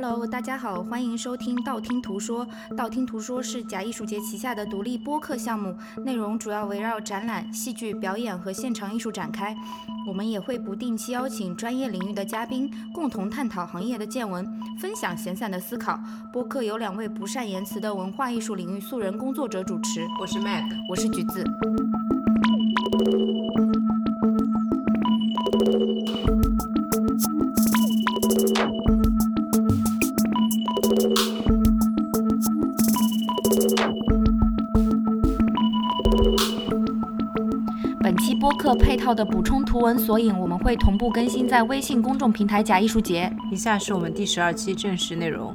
Hello，大家好，欢迎收听道听途说。道听途说是假艺术节旗下的独立播客项目，内容主要围绕展览、戏剧表演和现场艺术展开。我们也会不定期邀请专业领域的嘉宾，共同探讨行业的见闻，分享闲散的思考。播客由两位不善言辞的文化艺术领域素人工作者主持。我是 Mac，我是橘子。配套的补充图文索引，我们会同步更新在微信公众平台“假艺术节”。以下是我们第十二期正式内容。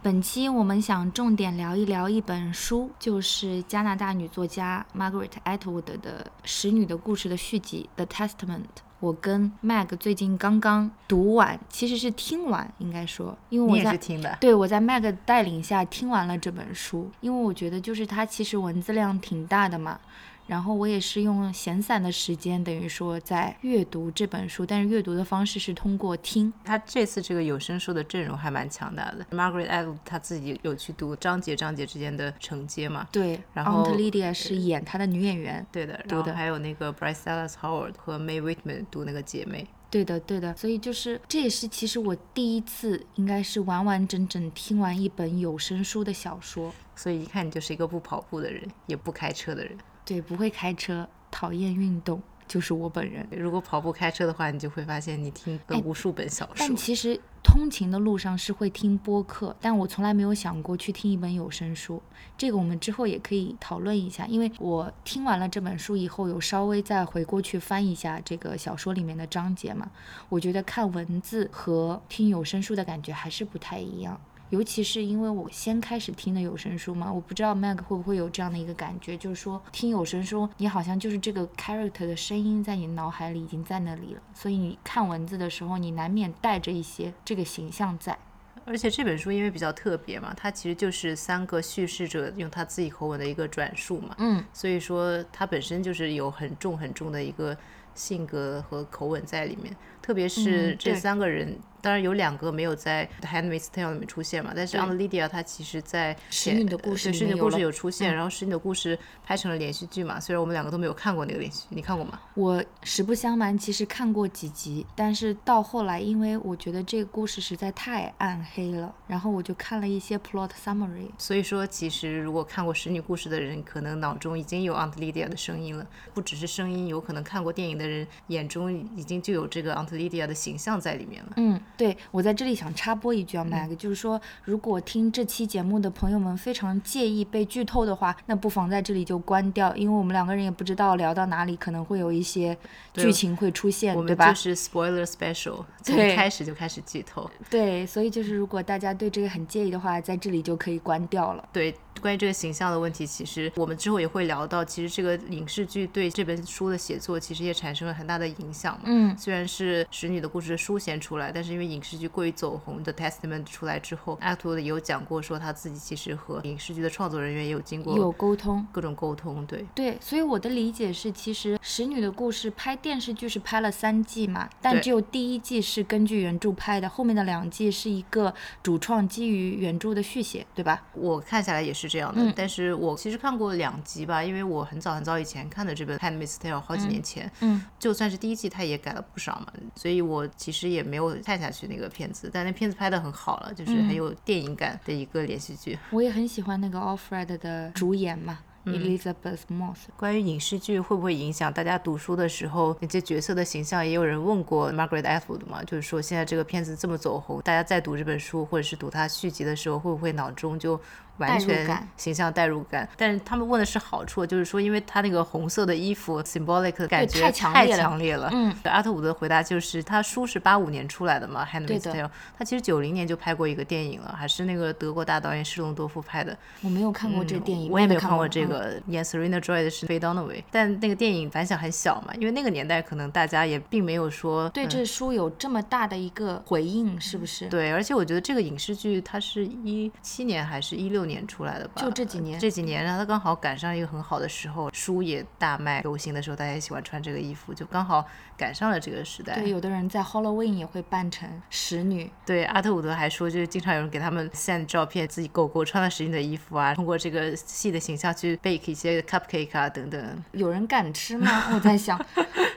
本期我们想重点聊一聊一本书，就是加拿大女作家 Margaret Atwood 的《使女的故事》的续集《The Testament》。我跟 Mag 最近刚刚读完，其实是听完，应该说，因为我在听的，对我在 Mag 带领下听完了这本书，因为我觉得就是它其实文字量挺大的嘛。然后我也是用闲散的时间，等于说在阅读这本书，但是阅读的方式是通过听。他这次这个有声书的阵容还蛮强大的，Margaret Atwood 他自己有去读章节章节之间的承接嘛？对。然后 Aunt Lydia 是演他的女演员。对的。然后还有那个 Bryce Dallas Howard 和 May Whitman 读那个姐妹。对的，对的。所以就是这也是其实我第一次应该是完完整整听完一本有声书的小说。所以一看你就是一个不跑步的人，也不开车的人。对，不会开车，讨厌运动，就是我本人。如果跑步开车的话，你就会发现你听了无数本小说。但其实通勤的路上是会听播客，但我从来没有想过去听一本有声书。这个我们之后也可以讨论一下，因为我听完了这本书以后，有稍微再回过去翻一下这个小说里面的章节嘛。我觉得看文字和听有声书的感觉还是不太一样。尤其是因为我先开始听的有声书嘛，我不知道 Mag 会不会有这样的一个感觉，就是说听有声书，你好像就是这个 character 的声音在你脑海里已经在那里了，所以你看文字的时候，你难免带着一些这个形象在。而且这本书因为比较特别嘛，它其实就是三个叙事者用他自己口吻的一个转述嘛，嗯，所以说它本身就是有很重很重的一个性格和口吻在里面，特别是这三个人。当然有两个没有在《Handmaid's Tale》里面出现嘛，但是 Aunt Lydia 她其实在《使女的故事》使女的故事有出现，然后《使女的故事》拍成了连续剧嘛。虽然我们两个都没有看过那个连续剧，你看过吗？我实不相瞒，其实看过几集，但是到后来，因为我觉得这个故事实在太暗黑了，然后我就看了一些 plot summary。所以说，其实如果看过《使女故事》的人，可能脑中已经有 Aunt Lydia 的声音了，不只是声音，有可能看过电影的人眼中已经就有这个 Aunt Lydia 的形象在里面了。嗯，对，我在这里。想插播一句啊，Mag，就是说，如果听这期节目的朋友们非常介意被剧透的话，那不妨在这里就关掉，因为我们两个人也不知道聊到哪里，可能会有一些剧情会出现，对吧？就是 spoiler special，从开始就开始剧透。对，所以就是如果大家对这个很介意的话，在这里就可以关掉了。对。关于这个形象的问题，其实我们之后也会聊到。其实这个影视剧对这本书的写作，其实也产生了很大的影响嘛。嗯，虽然是使女的故事书先出来，但是因为影视剧过于走红的《Testament》出来之后，阿图也有讲过，说他自己其实和影视剧的创作人员也有经过有沟通，各种沟通。对对，所以我的理解是，其实使女的故事拍电视剧是拍了三季嘛，但只有第一季是根据原著拍的，后面的两季是一个主创基于原著的续写，对吧？我看下来也是这样的，但是。我其实看过两集吧，因为我很早很早以前看的这本《Handmaid's Tale》，好几年前，嗯，就算是第一季，它也改了不少嘛，所以我其实也没有看下去那个片子，但那片子拍的很好了，就是很有电影感的一个连续剧。我也很喜欢那个 Alfred 的主演嘛。Elizabeth Moss，关于影视剧会不会影响大家读书的时候那些角色的形象，也有人问过 Margaret Atwood 嘛，就是说现在这个片子这么走红，大家在读这本书或者是读它续集的时候，会不会脑中就完全形象代入感？但是他们问的是好处，就是说因为他那个红色的衣服 symbolic 的感觉太强烈了。嗯，阿特伍德的回答就是他书是八五年出来的嘛，Handmaid's Tale，他其实九零年就拍过一个电影了，还是那个德国大导演施隆多夫拍的。我没有看过这个电影，我也没有看过这个。演 Serena Joy 的是 Faye Dunaway，但那个电影反响很小嘛，因为那个年代可能大家也并没有说对这书有这么大的一个回应，是不是？对，而且我觉得这个影视剧它是一七年还是一六年出来的吧？就这几年这几年，然后它刚好赶上一个很好的时候，书也大卖，流行的时候，大家也喜欢穿这个衣服，就刚好赶上了这个时代。对，有的人在 Halloween 也会扮成使女。对，阿特伍德还说，就是经常有人给他们 send 照片，自己狗狗穿了使女的衣服啊，通过这个戏的形象去 bake 一些 cupcake 啊等等。有人敢吃吗？我在想，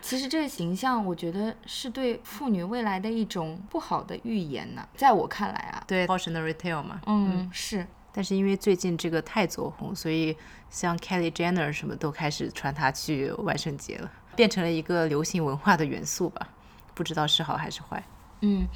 其实这个形象，我觉得是对妇女未来的一种不好的预言呢。在我看来啊，对，cautionary tale 嘛。嗯，是。但是因为最近这个太走红，所以像 Kelly Jenner 什么都开始穿它去万圣节了，变成了一个流行文化的元素吧。不知道是好还是坏。嗯，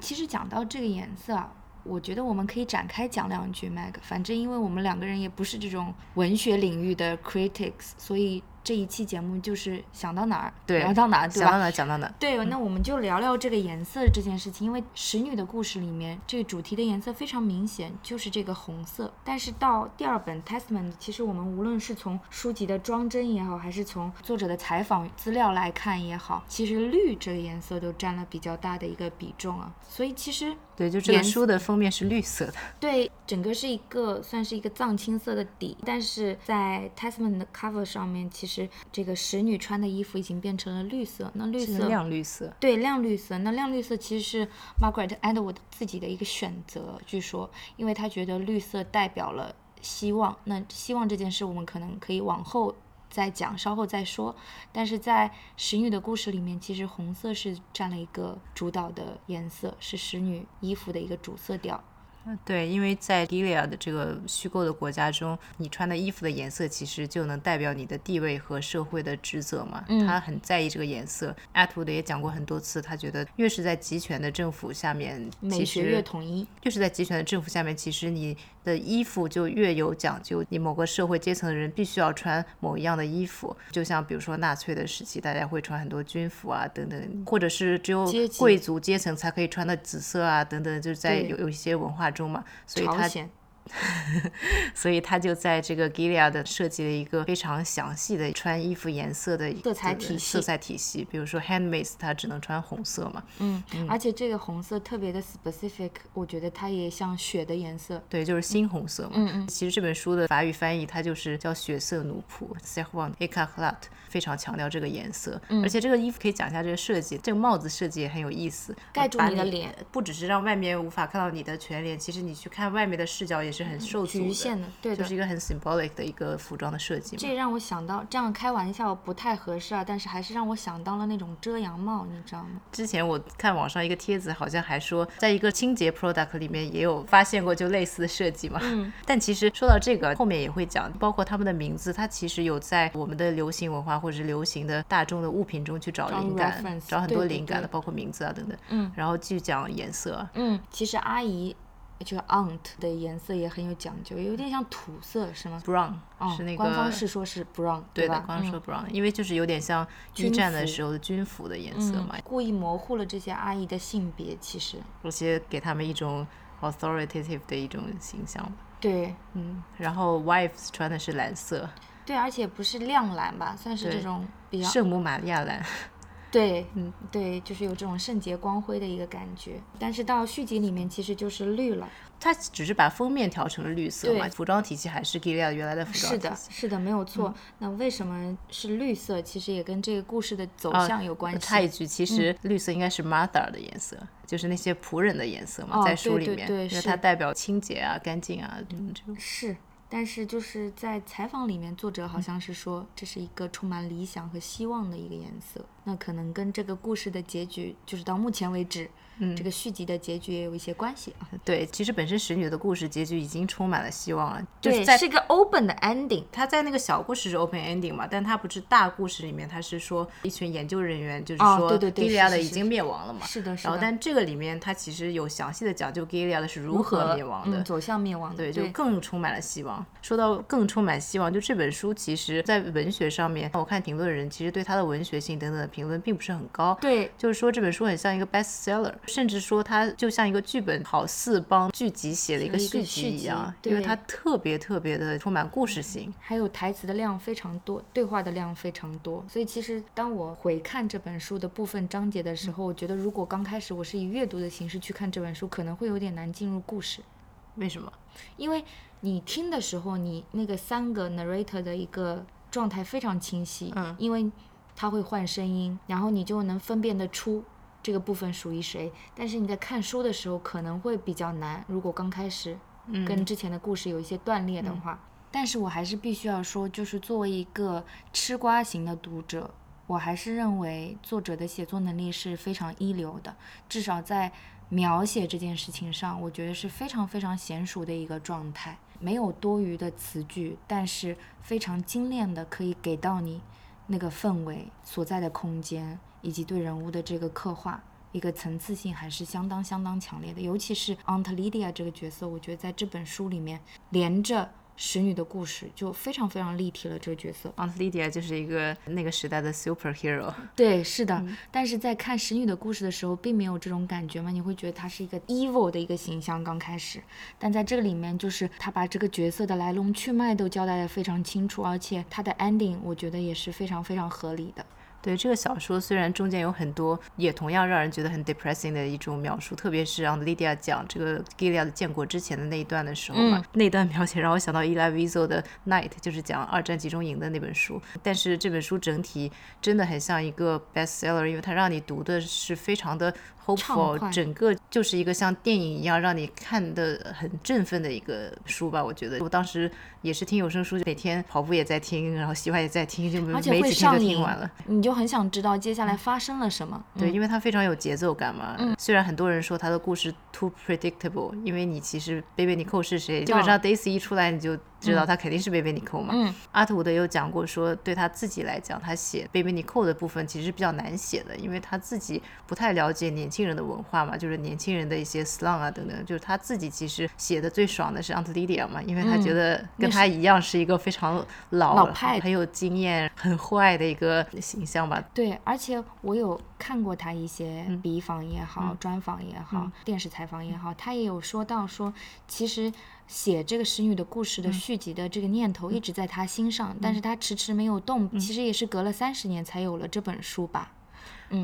其实讲到这个颜色啊，我觉得我们可以展开讲两句，Mag。反正因为我们两个人也不是这种文学领域的 critics，所以。这一期节目就是想到哪儿聊到哪儿，对吧？想到哪儿讲到哪儿。对，那我们就聊聊这个颜色这件事情。因为使女的故事里面，这个主题的颜色非常明显，就是这个红色。但是到第二本 Testament，其实我们无论是从书籍的装帧也好，还是从作者的采访资料来看也好，其实绿这个颜色都占了比较大的一个比重啊。所以其实。对，就这个书的封面是绿色的。对，整个是一个算是一个藏青色的底，但是在 Testament 的 cover 上面，其实这个使女穿的衣服已经变成了绿色。那绿色亮绿色。对，亮绿色。那亮绿色其实是 Margaret Atwood 自己的一个选择，据说，因为她觉得绿色代表了希望。那希望这件事，我们可能可以往后。再讲，稍后再说。但是在使女的故事里面，其实红色是占了一个主导的颜色，是使女衣服的一个主色调。对，因为在 Gilead 的这个虚构的国家中，你穿的衣服的颜色其实就能代表你的地位和社会的职责嘛。嗯，他很在意这个颜色。艾图的也讲过很多次，他觉得越是在集权的政府下面，美学越统一。越是在集权的政府下面，其实你的衣服就越有讲究。你某个社会阶层的人必须要穿某一样的衣服，就像比如说纳粹的时期，大家会穿很多军服啊等等，或者是只有贵族阶层才可以穿的紫色啊等等，就是在有有一些文化。中嘛，所以他。所以他就在这个 Gilead 设计了一个非常详细的穿衣服颜色的色彩体系。色彩体系，比如说 Handmaids，它只能穿红色嘛。嗯，而且这个红色特别的 specific，我觉得它也像血的颜色。对，就是猩红色嘛。嗯嗯。其实这本书的法语翻译它就是叫血色奴仆 s e h o n e Eclat，非常强调这个颜色。嗯。而且这个衣服可以讲一下这个设计，这个帽子设计也很有意思，盖住你的脸，不只是让外面无法看到你的全脸，其实你去看外面的视角也是很受局限的，对的，就是一个很 symbolic 的一个服装的设计。这让我想到，这样开玩笑不太合适啊，但是还是让我想到了那种遮阳帽，你知道吗？之前我看网上一个帖子，好像还说，在一个清洁 product 里面也有发现过就类似的设计嘛。嗯。但其实说到这个，后面也会讲，包括他们的名字，它其实有在我们的流行文化或者是流行的大众的物品中去找灵感，找很多灵感的，包括名字啊等等。嗯。然后继续讲颜色。嗯，其实阿姨。就 aunt 的颜色也很有讲究，有点像土色，是吗？brown，是那个官方是说是 brown，对的，官方说 brown，因为就是有点像一战的时候的军服的颜色嘛。故意模糊了这些阿姨的性别，其实，而且给他们一种 authoritative 的一种形象。对，嗯，然后 wives 穿的是蓝色，对，而且不是亮蓝吧，算是这种比较圣母玛利亚蓝。对，嗯，对，就是有这种圣洁光辉的一个感觉，但是到续集里面其实就是绿了。它只是把封面调成了绿色嘛，服装体系还是 Gilead 原来的服装是的，是的，没有错。那为什么是绿色？其实也跟这个故事的走向有关系。插一句，其实绿色应该是 Mother 的颜色，就是那些仆人的颜色嘛，在书里面，因为它代表清洁啊、干净啊，嗯，这种是。但是就是在采访里面，作者好像是说这是一个充满理想和希望的一个颜色。那可能跟这个故事的结局，就是到目前为止。嗯，这个续集的结局也有一些关系啊。对，其实本身使女的故事结局已经充满了希望了，就，是一个 open 的 ending。它在那个小故事是 open ending 嘛，但它不是大故事里面，它是说一群研究人员就是说 Gilead 已经灭亡了嘛。是的，是的。然后，但这个里面它其实有详细的讲究 Gilead 是如何灭亡的，走向灭亡的。对，就更充满了希望。说到更充满希望，就这本书其实在文学上面，我看评论人其实对它的文学性等等的评论并不是很高。对，就是说这本书很像一个 bestseller，甚至说它。就像一个剧本，好似帮剧集写了一个续集一样，因为它特别特别的充满故事性，还有台词的量非常多，对话的量非常多。所以其实当我回看这本书的部分章节的时候，我觉得如果刚开始我是以阅读的形式去看这本书，可能会有点难进入故事。为什么？因为你听的时候，你那个三个 narrator 的一个状态非常清晰，嗯，因为他会换声音，然后你就能分辨得出这个部分属于谁。但是你在看书的时候可能会比较难，如果刚开始跟之前的故事有一些断裂的话。但是我还是必须要说，就是作为一个吃瓜型的读者，我还是认为作者的写作能力是非常一流的，至少在描写这件事情上，我觉得是非常非常娴熟的一个状态，没有多余的词句，但是非常精炼的可以给到你那个氛围所在的空间，以及对人物的这个刻画，一个层次性还是相当相当强烈的。尤其是 Aunt Lydia 这个角色，我觉得在这本书里面连着。使女的故事就非常非常立体了，这个角色，Aunt Lydia 就是一个那个时代的 superhero。对，是的。但是在看使女的故事的时候，并没有这种感觉嘛？你会觉得她是一个 evil 的一个形象刚开始，但在这个里面，就是她把这个角色的来龙去脉都交代的非常清楚，而且她的 ending 我觉得也是非常非常合理的。对这个小说，虽然中间有很多也同样让人觉得很 depressing 的一种描述，特别是让 Lydia 讲这个 Gilead 建国之前的那一段的时候嘛，那段描写让我想到 Eli Wiesel 的 Night，就是讲二战集中营的那本书。但是这本书整体真的很像一个 bestseller，因为它让你读的是非常的。hopeful，整个就是一个像电影一样让你看的很振奋的一个书吧，我觉得。我当时也是听有声书，每天跑步也在听，然后洗碗也在听，就没几天就听完了。你就很想知道接下来发生了什么。对，因为它非常有节奏感嘛。嗯。虽然很多人说他的故事 too predictable，因为你其实 Baby Nicole 是谁，基本上 Daisy 一出来你就。知道他肯定是贝贝尼寇嘛？嗯，阿特伍德有讲过说，对他自己来讲，他写贝贝尼寇的部分其实是比较难写的，因为他自己不太了解年轻人的文化嘛，就是年轻人的一些 slang 啊等等，就是他自己其实写的最爽的是 Aunt Lydia 嘛，因为他觉得跟他一样是一个非常老老派、很有经验、很坏的一个形象吧。对，而且我有看过他一些笔访也好、专访也好、电视采访也好，他也有说到说，其实。写这个使女的故事的续集的这个念头一直在他心上，但是他迟迟没有动。其实也是隔了三十年才有了这本书吧。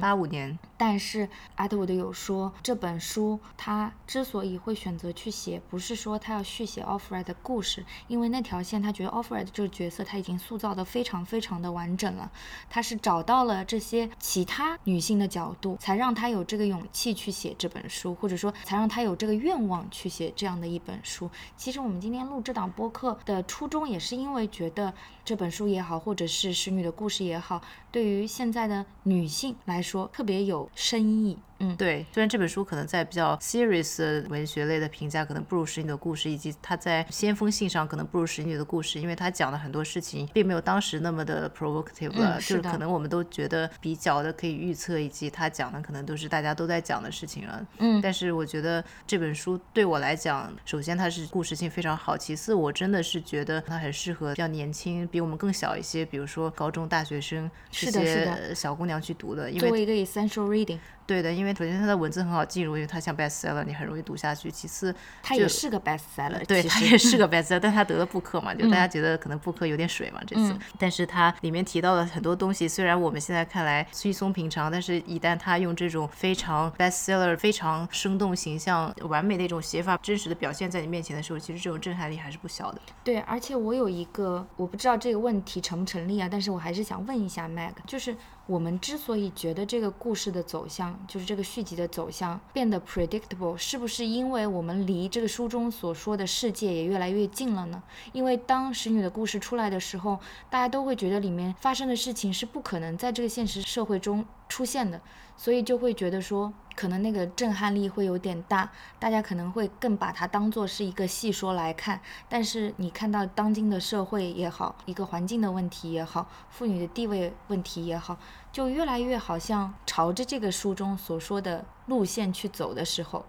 八五年，但是阿特伍德有说，这本书他之所以会选择去写，不是说他要续写 Offred 的故事，因为那条线他觉得 Offred 这个角色他已经塑造的非常非常的完整了，他是找到了这些其他女性的角度，才让他有这个勇气去写这本书，或者说才让他有这个愿望去写这样的一本书。其实我们今天录这档播客的初衷，也是因为觉得这本书也好，或者是使女的故事也好，对于现在的女性。来说特别有生意。嗯，对，虽然这本书可能在比较 serious 的文学类的评价可能不如《使女的故事》，以及它在先锋性上可能不如《使女的故事》，因为它讲的很多事情并没有当时那么的 provocative 了，就是可能我们都觉得比较的可以预测，以及它讲的可能都是大家都在讲的事情了。嗯，但是我觉得这本书对我来讲，首先它是故事性非常好，其次我真的是觉得它很适合比较年轻、比我们更小一些，比如说高中大学生这些小姑娘去读的，因为作为一个 essential reading。对的，因为首先它的文字很好进入，因为它像 bestseller，你很容易读下去。其次，它也是个 bestseller，对，它也是个 bestseller，但它得了布克嘛，就大家觉得可能布克有点水嘛这次。但是它里面提到的很多东西，虽然我们现在看来稀松平常，但是一旦他用这种非常 bestseller、非常生动形象、完美的一种写法，真实的表现在你面前的时候，其实这种震撼力还是不小的。对，而且我有一个，我不知道这个问题成不成立啊，但是我还是想问一下 Mag，就是。我们之所以觉得这个故事的走向，就是这个续集的走向变得 predictable，是不是因为我们离这个书中所说的世界也越来越近了呢？因为当使女的故事出来的时候，大家都会觉得里面发生的事情是不可能在这个现实社会中出现的。所以就会觉得说，可能那个震撼力会有点大，大家可能会更把它当做是一个戏说来看。但是你看到当今的社会也好，一个环境的问题也好，妇女的地位问题也好，就越来越好像朝着这个书中所说的路线去走的时候。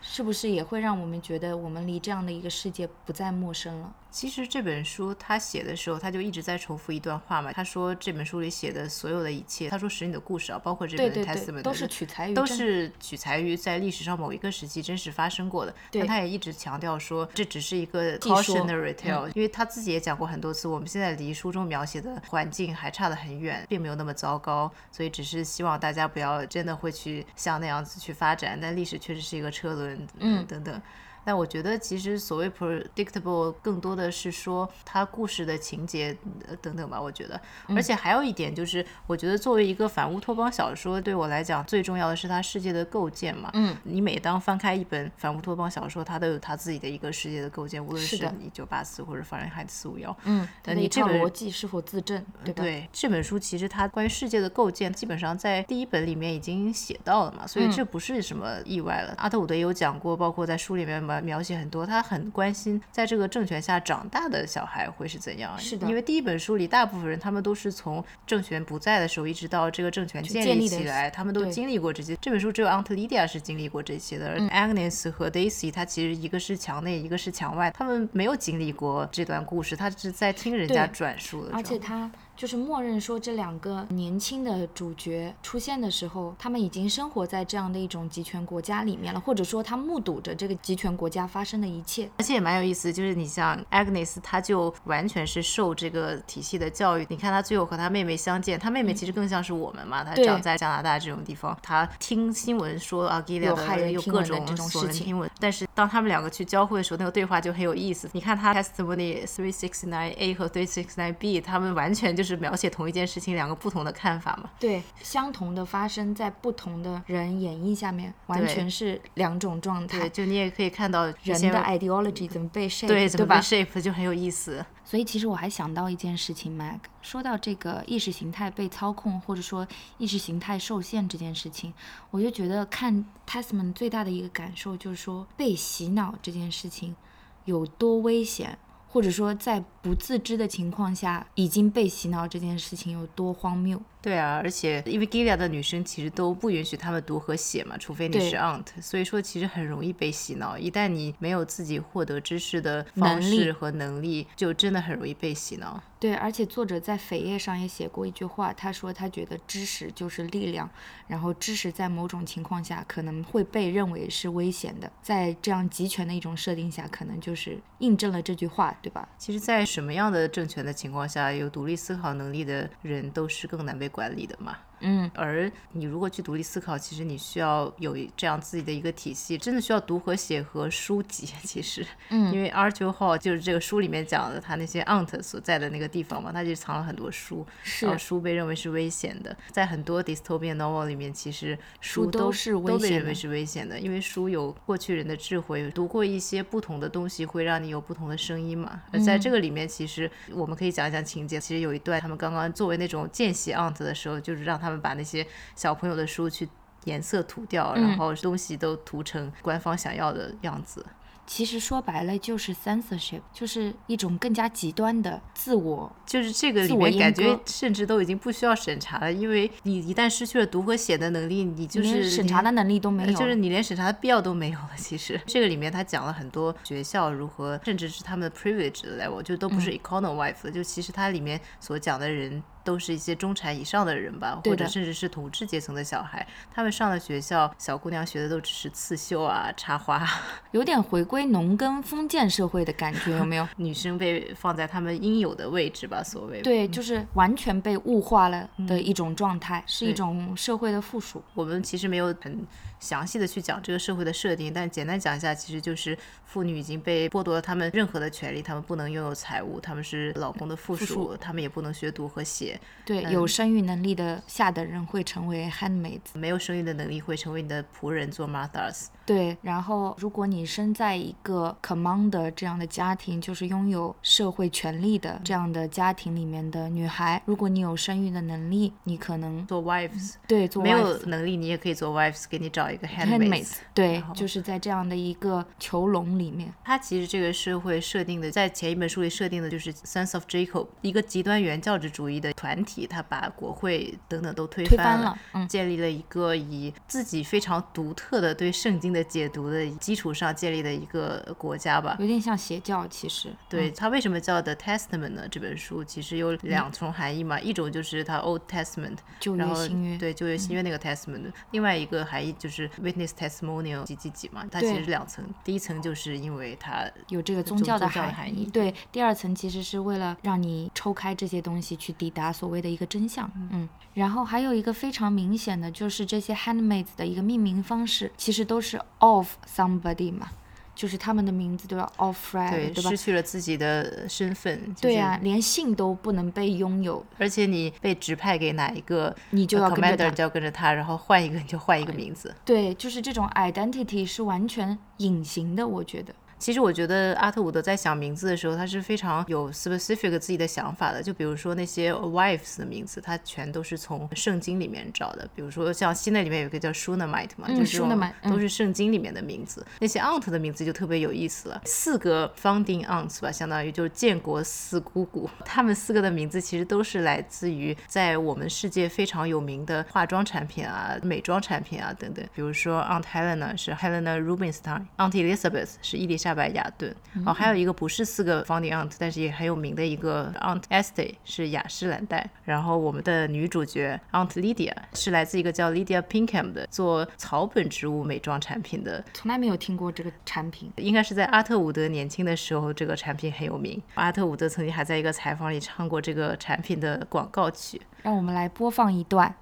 是不是也会让我们觉得我们离这样的一个世界不再陌生了？其实这本书他写的时候，他就一直在重复一段话嘛。他说这本书里写的所有的一切，他说使你的故事啊，包括这本《Testament》都是取材于都是取材于在历史上某一个时期真实发生过的。但他也一直强调说，这只是一个 cautionary tale，因为他自己也讲过很多次，我们现在离书中描写的环境还差得很远，并没有那么糟糕，所以只是希望大家不要真的会去像那样子去发展。但历史确实是一个车轮，嗯，等等。但我觉得其实所谓 predictable 更多的是说它故事的情节等等吧。我觉得，而且还有一点就是，我觉得作为一个反乌托邦小说，对我来讲最重要的是它世界的构建嘛。嗯，你每当翻开一本反乌托邦小说，它都有它自己的一个世界的构建，无论是一九八四或者法兰海四五幺。嗯，但你这本逻辑是否自证？对对，这本书其实它关于世界的构建，基本上在第一本里面已经写到了嘛，所以这不是什么意外了。阿特伍德也有讲过，包括在书里面描描写很多，他很关心在这个政权下长大的小孩会是怎样。是的，因为第一本书里大部分人他们都是从政权不在的时候一直到这个政权建立起来，他们都经历过这些。这本书只有 Aunt Lydia 是经历过这些的，Agnes 和 Daisy 他其实一个是墙内，一个是墙外，他们没有经历过这段故事，他是在听人家转述的。而且他。就是默认说这两个年轻的主角出现的时候，他们已经生活在这样的一种集权国家里面了，或者说他目睹着这个集权国家发生的一切。而且也蛮有意思，就是你像 Agnes，她就完全是受这个体系的教育。你看她最后和她妹妹相见，她妹妹其实更像是我们嘛，她长在加拿大这种地方，她听新闻说啊，给两个有各种所人听闻。但是当他们两个去交汇的时候，那个对话就很有意思。你看她 Testimony Three Six Nine A 和 Three Six Nine B，他们完全就。就是描写同一件事情，两个不同的看法嘛？对，相同的发生在不同的人演绎下面，完全是两种状态。对，就你也可以看到人的 ideology 怎么被 shape，对，怎么被 shape 就很有意思。所以其实我还想到一件事情，Mag，说到这个意识形态被操控，或者说意识形态受限这件事情，我就觉得看 Testament 最大的一个感受就是说，被洗脑这件事情有多危险。或者说，在不自知的情况下已经被洗脑这件事情有多荒谬？对啊，而且因为 Gilead 的女生其实都不允许她们读和写嘛，除非你是 Aunt，所以说其实很容易被洗脑。一旦你没有自己获得知识的方式和能力，就真的很容易被洗脑。对，而且作者在扉页上也写过一句话，他说他觉得知识就是力量，然后知识在某种情况下可能会被认为是危险的，在这样集权的一种设定下，可能就是印证了这句话，对吧？其实，在什么样的政权的情况下，有独立思考能力的人都是更难被。管理的嘛。嗯，而你如果去独立思考，其实你需要有这样自己的一个体系，真的需要读和写和书籍。其实，嗯，因为 Arthur Hall 就是这个书里面讲的，他那些 aunt 所在的那个地方嘛，他就藏了很多书，是书被认为是危险的。在很多 dystopian novel 里面，其实书都是都被认为是危险的，因为书有过去人的智慧，读过一些不同的东西，会让你有不同的声音嘛。而在这个里面，其实我们可以讲一讲情节。其实有一段，他们刚刚作为那种见习 aunt 的时候，就是让他们。把那些小朋友的书去颜色涂掉，然后东西都涂成官方想要的样子。其实说白了就是 censorship，就是一种更加极端的自我，就是这个里面感觉甚至都已经不需要审查了，因为你一旦失去了读和写的能力，你就是审查的能力都没有，就是你连审查的必要都没有了。其实 这个里面他讲了很多学校如何，甚至是他们的 privilege 的 level，就都不是 economy wife 了，就其实它里面所讲的人都是一些中产以上的人吧，或者甚至是统治阶层的小孩，他们上了学校，小姑娘学的都只是刺绣啊、插花，有点回。归农耕封建社会的感觉有没有？女生被放在她们应有的位置吧，所谓对，就是完全被物化了的一种状态，是一种社会的附属。我们其实没有很。详细的去讲这个社会的设定，但简单讲一下，其实就是妇女已经被剥夺了她们任何的权利，她们不能拥有财物，她们是老公的附属，她们也不能学读和写。对，有生育能力的下等人会成为 handmaids，没有生育的能力会成为你的仆人做 mothers。对，然后如果你生在一个 commander 这样的家庭，就是拥有社会权利的这样的家庭里面的女孩，如果你有生育的能力，你可能做 wives。对，做没有能力你也可以做 wives，给你找。一个 handmaids，对，就是在这样的一个囚笼里面。他其实这个社会设定的，在前一本书里设定的就是 Sense of Jacob，一个极端原教旨主义的团体，他把国会等等都推翻了，嗯，建立了一个以自己非常独特的对圣经的解读的基础上建立的一个国家吧，有点像邪教。其实，对他为什么叫 The Testament 呢？这本书其实有两重含义嘛，一种就是他 Old Testament，旧约新约，对旧约新约那个 Testament，另外一个含义就是。Witness testimonial 几几几嘛，它其实是两层。第一层就是因为它有这个宗教的含义，对。第二层其实是为了让你抽开这些东西，去抵达所谓的一个真相。嗯。然后还有一个非常明显的就是这些 handmaids 的一个命名方式，其实都是 of somebody 嘛。就是他们的名字都要 off red，对，对吧失？去了自己的身份。就是对呀、连姓都不能被拥有，而且你被指派给哪一个你就要跟着他就要跟着他，然后换一个你就换一个名字。对，就是这种 identity 是完全隐形的，我觉得。其实我觉得阿特伍德在想名字的时候，他是非常有 specific 自己的想法的。就比如说那些 wives 的名字，他全都是从圣经里面找的。比如说像西内里面有一个叫 Shunammite 嘛，嗯就是都是圣经里面的名字。那些 aunt 的名字就特别有意思了，四个 founding aunts 吧，相当于就是建国四姑姑。他们四个的名字其实都是来自于在我们世界非常有名的化妆产品啊、美妆产品啊等等。比如说 Aunt Helena 是 Helena Rubinstein，Aunt Elizabeth 是伊丽莎白雅顿。哦，还有一个不是四个 founding aunt，但是也很有名的一个 Aunt Estee 是雅诗兰黛。然后我们的女主角 Aunt Lydia 是来自一个叫 Lydia Pinkham 的做草本植物美妆产品的从来没有听过这个产品。应该是在阿特伍德年轻的时候，这个产品很有名。阿特伍德曾经还在一个采访里唱过这个产品的广告曲。让我们来播放一段。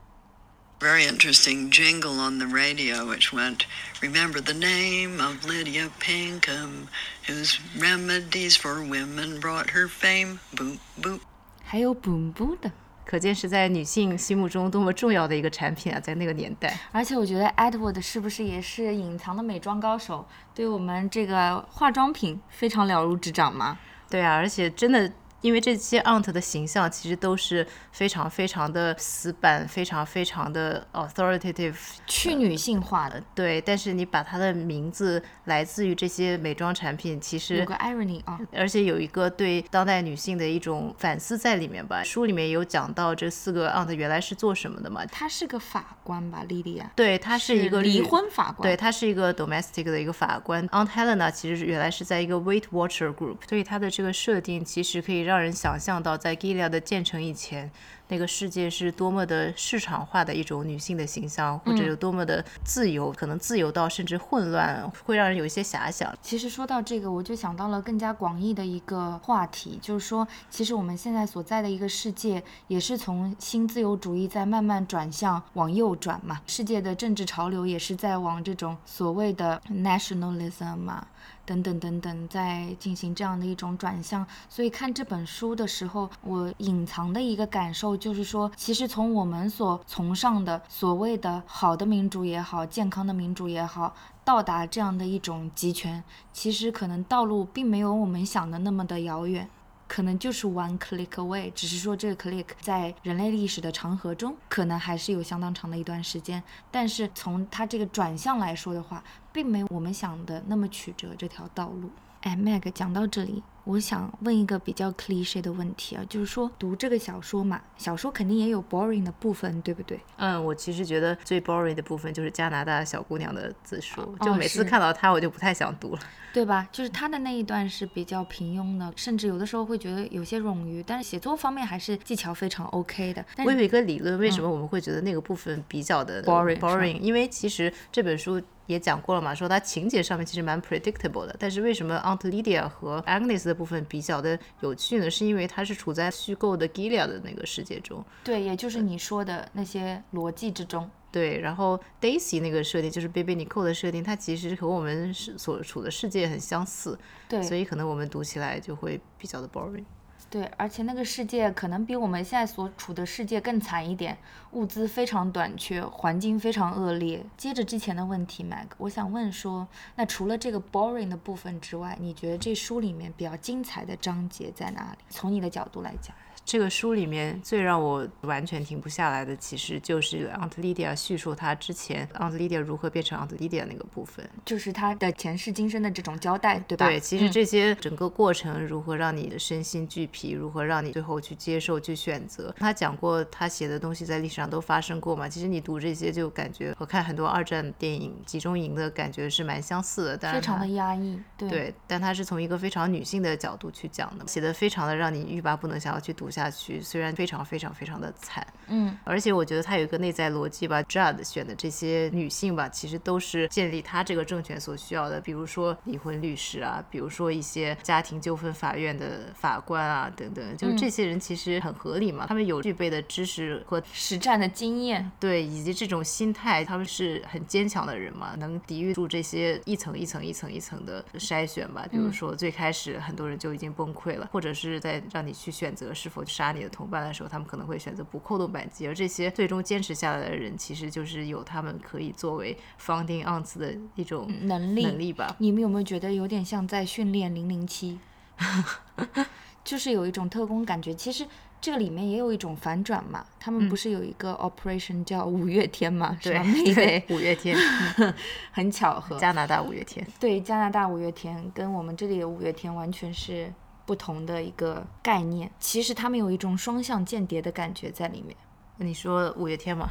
Very interesting jingle on the radio which went, Remember the name of Lydia Pinkham, whose remedies for women brought her fame. Boom, boom. 还有 boom boom 的，可见是在女性心目中多么重要的一个产品啊，在那个年代。而且我觉得 Edward 是不是也是隐藏的美妆高手，对我们这个化妆品非常了如指掌嘛？对啊，而且真的。因为这些 aunt 的形象其实都是非常非常的死板，非常非常的 authoritative，去女性化的，对。但是你把她的名字来自于这些美妆产品，其实有个 irony 啊，而且有一个对当代女性的一种反思在里面吧。书里面有讲到这四个 aunt 原来是做什么的嘛？她是个法官吧，莉莉亚？对，她是一个离婚法官。对，她是一个 domestic 的一个法官。Aunt Helena 其实是原来是在一个 Weight Watcher Group，所以她的这个设定其实可以让人想象到，在 Gilead 的建成以前，那个世界是多么的市场化的一种女性的形象，或者有多么的自由，可能自由到甚至混乱，会让人有一些遐想。其实说到这个，我就想到了更加广义的一个话题，就是说，其实我们现在所在的一个世界，也是从新自由主义在慢慢转向往右转嘛。世界的政治潮流也是在往这种所谓的 nationalism 嘛，等等等等，在进行这样的一种转向。所以看这本书的时候，我隐藏的一个感受就是说，其实从我们所崇尚的所谓的好的民主也好，健康的民主也好，到达这样的一种集权，其实可能道路并没有我们想的那么的遥远，可能就是 one click away，只是说这个 click 在人类历史的长河中，可能还是有相当长的一段时间。但是从它这个转向来说的话，并没有我们想的那么曲折这条道路。哎，Meg，讲到这里，我想问一个比较 cliche 的问题啊，就是说读这个小说嘛，小说肯定也有 boring 的部分，对不对？嗯，我其实觉得最 boring 的部分就是加拿大小姑娘的自述，就哦每次看到她，我就不太想读了。对吧？就是她的那一段是比较平庸的，甚至有的时候会觉得有些冗余，但是写作方面还是技巧非常 OK 的。但我有一个理论，为什么我们会觉得那个部分比较的 boring？boring，因为其实这本书也讲过了嘛，说它情节上面其实蛮 predictable 的，但是为什么 Aunt Lydia 和 Agnes 的部分比较的有趣呢？是因为它是处在虚构的 Gilead 的那个世界中。对，也就是你说的那些逻辑之中。对，然后 Daisy 那个设定就是 Baby Nicole 的设定，它其实和我们所处的世界很相似，对，所以可能我们读起来就会比较的 boring。对，而且那个世界可能比我们现在所处的世界更惨一点，物资非常短缺，环境非常恶劣。接着之前的问题，Mag，我想问说，那除了这个 boring 的部分之外，你觉得这书里面比较精彩的章节在哪里？从你的角度来讲，这个书里面最让我完全停不下来的，其实就是 Aunt Lydia 叙述她之前 Aunt Lydia 如何变成 Aunt Lydia 那个部分。就是她的前世今生的这种交代，对吧？对，其实嗯这些整个过程如何让你的身心俱疲，如何让你最后去接受、去选择。他讲过，他写的东西在历史上都发生过嘛。其实你读这些就感觉和看很多二战电影集中营的感觉是蛮相似的，但是非常的压抑，对对，但他是从一个非常女性的角度去讲的，写的非常的让你欲罢不能，想要去读下去。虽然非常非常非常的惨，嗯，而且我觉得他有一个内在逻辑吧，Judd 选的这些女性吧，其实都是建立他这个政权所需要的，比如说离婚律师啊，比如说一些家庭纠纷法院的法官啊，啊等等，就是这些人其实很合理嘛，他们有具备的知识和实战的经验，对，以及这种心态，他们是很坚强的人嘛，能抵御住这些一层一层一层一层的筛选吧。比如说最开始很多人就已经崩溃了，或者是在让你去选择是否杀你的同伴的时候，他们可能会选择不扣动扳机，而这些最终坚持下来的人，其实就是有他们可以作为 founding aunts 的一种能力能力吧。你们有没有觉得有点像在训练零零七？就是有一种特工感觉。其实这个里面也有一种反转嘛。他们不是有一个 operation 叫五月天嘛？是吧？对，五月天，很巧合。加拿大五月天。对，加拿大五月天跟我们这里的五月天完全是不同的一个概念。其实他们有一种双向间谍的感觉在里面。你说五月天吗？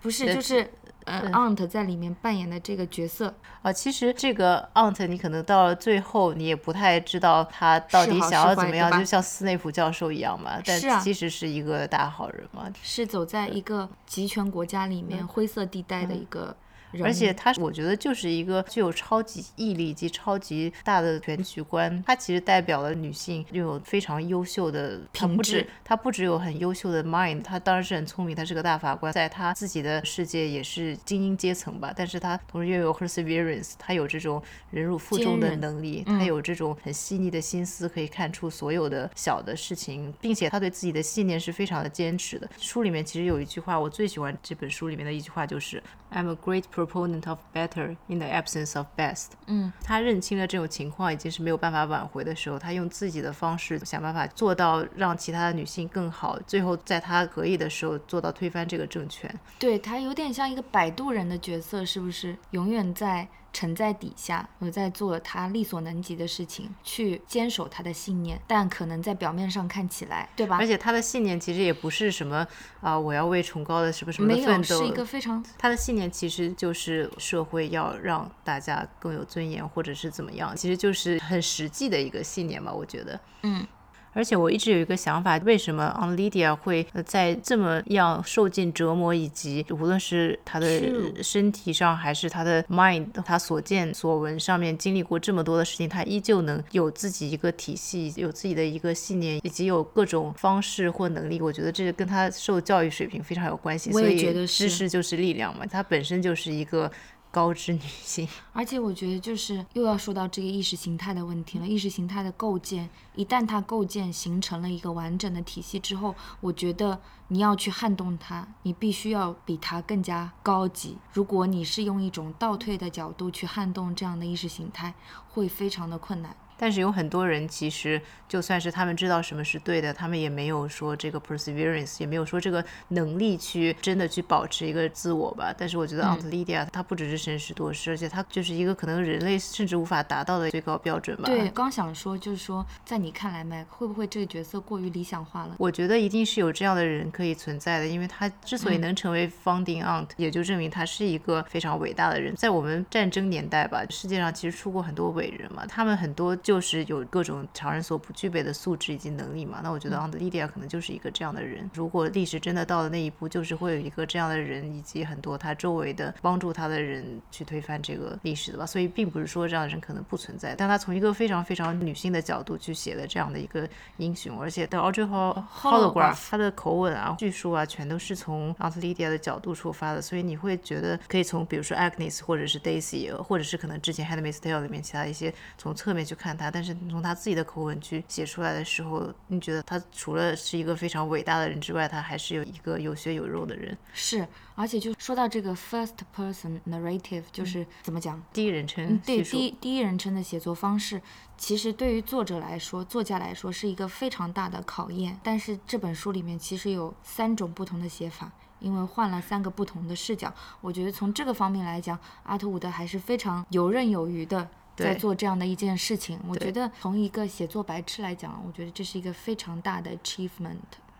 不是，就是呃，aunt 在里面扮演的这个角色啊。其实这个 aunt 你可能到了最后你也不太知道他到底想要怎么样，就像斯内普教授一样嘛。但其实是一个大好人嘛。是走在一个集权国家里面灰色地带的一个。而且他，我觉得就是一个具有超级毅力及超级大的全局观。他其实代表了女性拥有非常优秀的品质。他不只有很优秀的 mind，他当然是很聪明，他是个大法官，在他自己的世界也是精英阶层吧。但是他同时又有 perseverance，他有这种忍辱负重的能力，他有这种很细腻的心思，可以看出所有的小的事情，并且他对自己的信念是非常的坚持的。书里面其实有一句话，我最喜欢这本书里面的一句话就是 I'm a great。Proponent of better in the absence of best。嗯，他认清了这种情况已经是没有办法挽回的时候，他用自己的方式想办法做到让其他的女性更好，最后在他可以的时候做到推翻这个政权。对他有点像一个摆渡人的角色，是不是？永远在。沉在底下，我在做他力所能及的事情，去坚守他的信念，但可能在表面上看起来，对吧？而且他的信念其实也不是什么啊，我要为崇高的什么什么奋斗，是一个非常他的信念其实就是社会要让大家更有尊严，或者是怎么样，其实就是很实际的一个信念吧，我觉得，嗯。而且我一直有一个想法，为什么 On Lydia 会在这么样受尽折磨，以及无论是他的身体上还是他的 mind，他所见所闻上面经历过这么多的事情，他依旧能有自己一个体系，有自己的一个信念，以及有各种方式或能力。我觉得这个跟他受教育水平非常有关系。我也觉得知识就是力量嘛，他本身就是一个。高知女性，而且我觉得就是又要说到这个意识形态的问题了。意识形态的构建，一旦它构建形成了一个完整的体系之后，我觉得你要去撼动它，你必须要比它更加高级。如果你是用一种倒退的角度去撼动这样的意识形态，会非常的困难。但是有很多人，其实就算是他们知道什么是对的，他们也没有说这个 perseverance，也没有说这个能力去真的去保持一个自我吧。但是我觉得 Aunt Lydia 她不只是绅士多事，而且她就是一个可能人类甚至无法达到的最高标准吧。对，刚想说就是说，在你看来，Mac 会不会这个角色过于理想化了？我觉得一定是有这样的人可以存在的，因为他之所以能成为 founding aunt，也就证明他是一个非常伟大的人。在我们战争年代吧，世界上其实出过很多伟人嘛，他们很多。就是有各种常人所不具备的素质以及能力嘛，那我觉得昂德利迪亚可能就是一个这样的人。如果历史真的到了那一步，就是会有一个这样的人，以及很多他周围的帮助他的人去推翻这个历史的吧。所以并不是说这样的人可能不存在，但他从一个非常非常女性的角度去写的这样的一个英雄，而且的 Audrey Hologram，他的口吻啊、叙述啊，全都是从昂德利迪亚的角度出发的，所以你会觉得可以从比如说 Agnes 或者是 Daisy，或者是可能之前《Handmaid's Tale》里面其他一些从侧面去看。但是从他自己的口吻去写出来的时候，你觉得他除了是一个非常伟大的人之外，他还是有一个有血有肉的人。是，而且就说到这个 first person narrative，就是怎么讲？第一人称。对，第一第一人称的写作方式，其实对于作者来说，作家来说是一个非常大的考验。但是这本书里面其实有三种不同的写法，因为换了三个不同的视角。我觉得从这个方面来讲，阿特伍德还是非常游刃有余的。在做这样的一件事情，我觉得从一个写作白痴来讲，我觉得这是一个非常大的 achievement。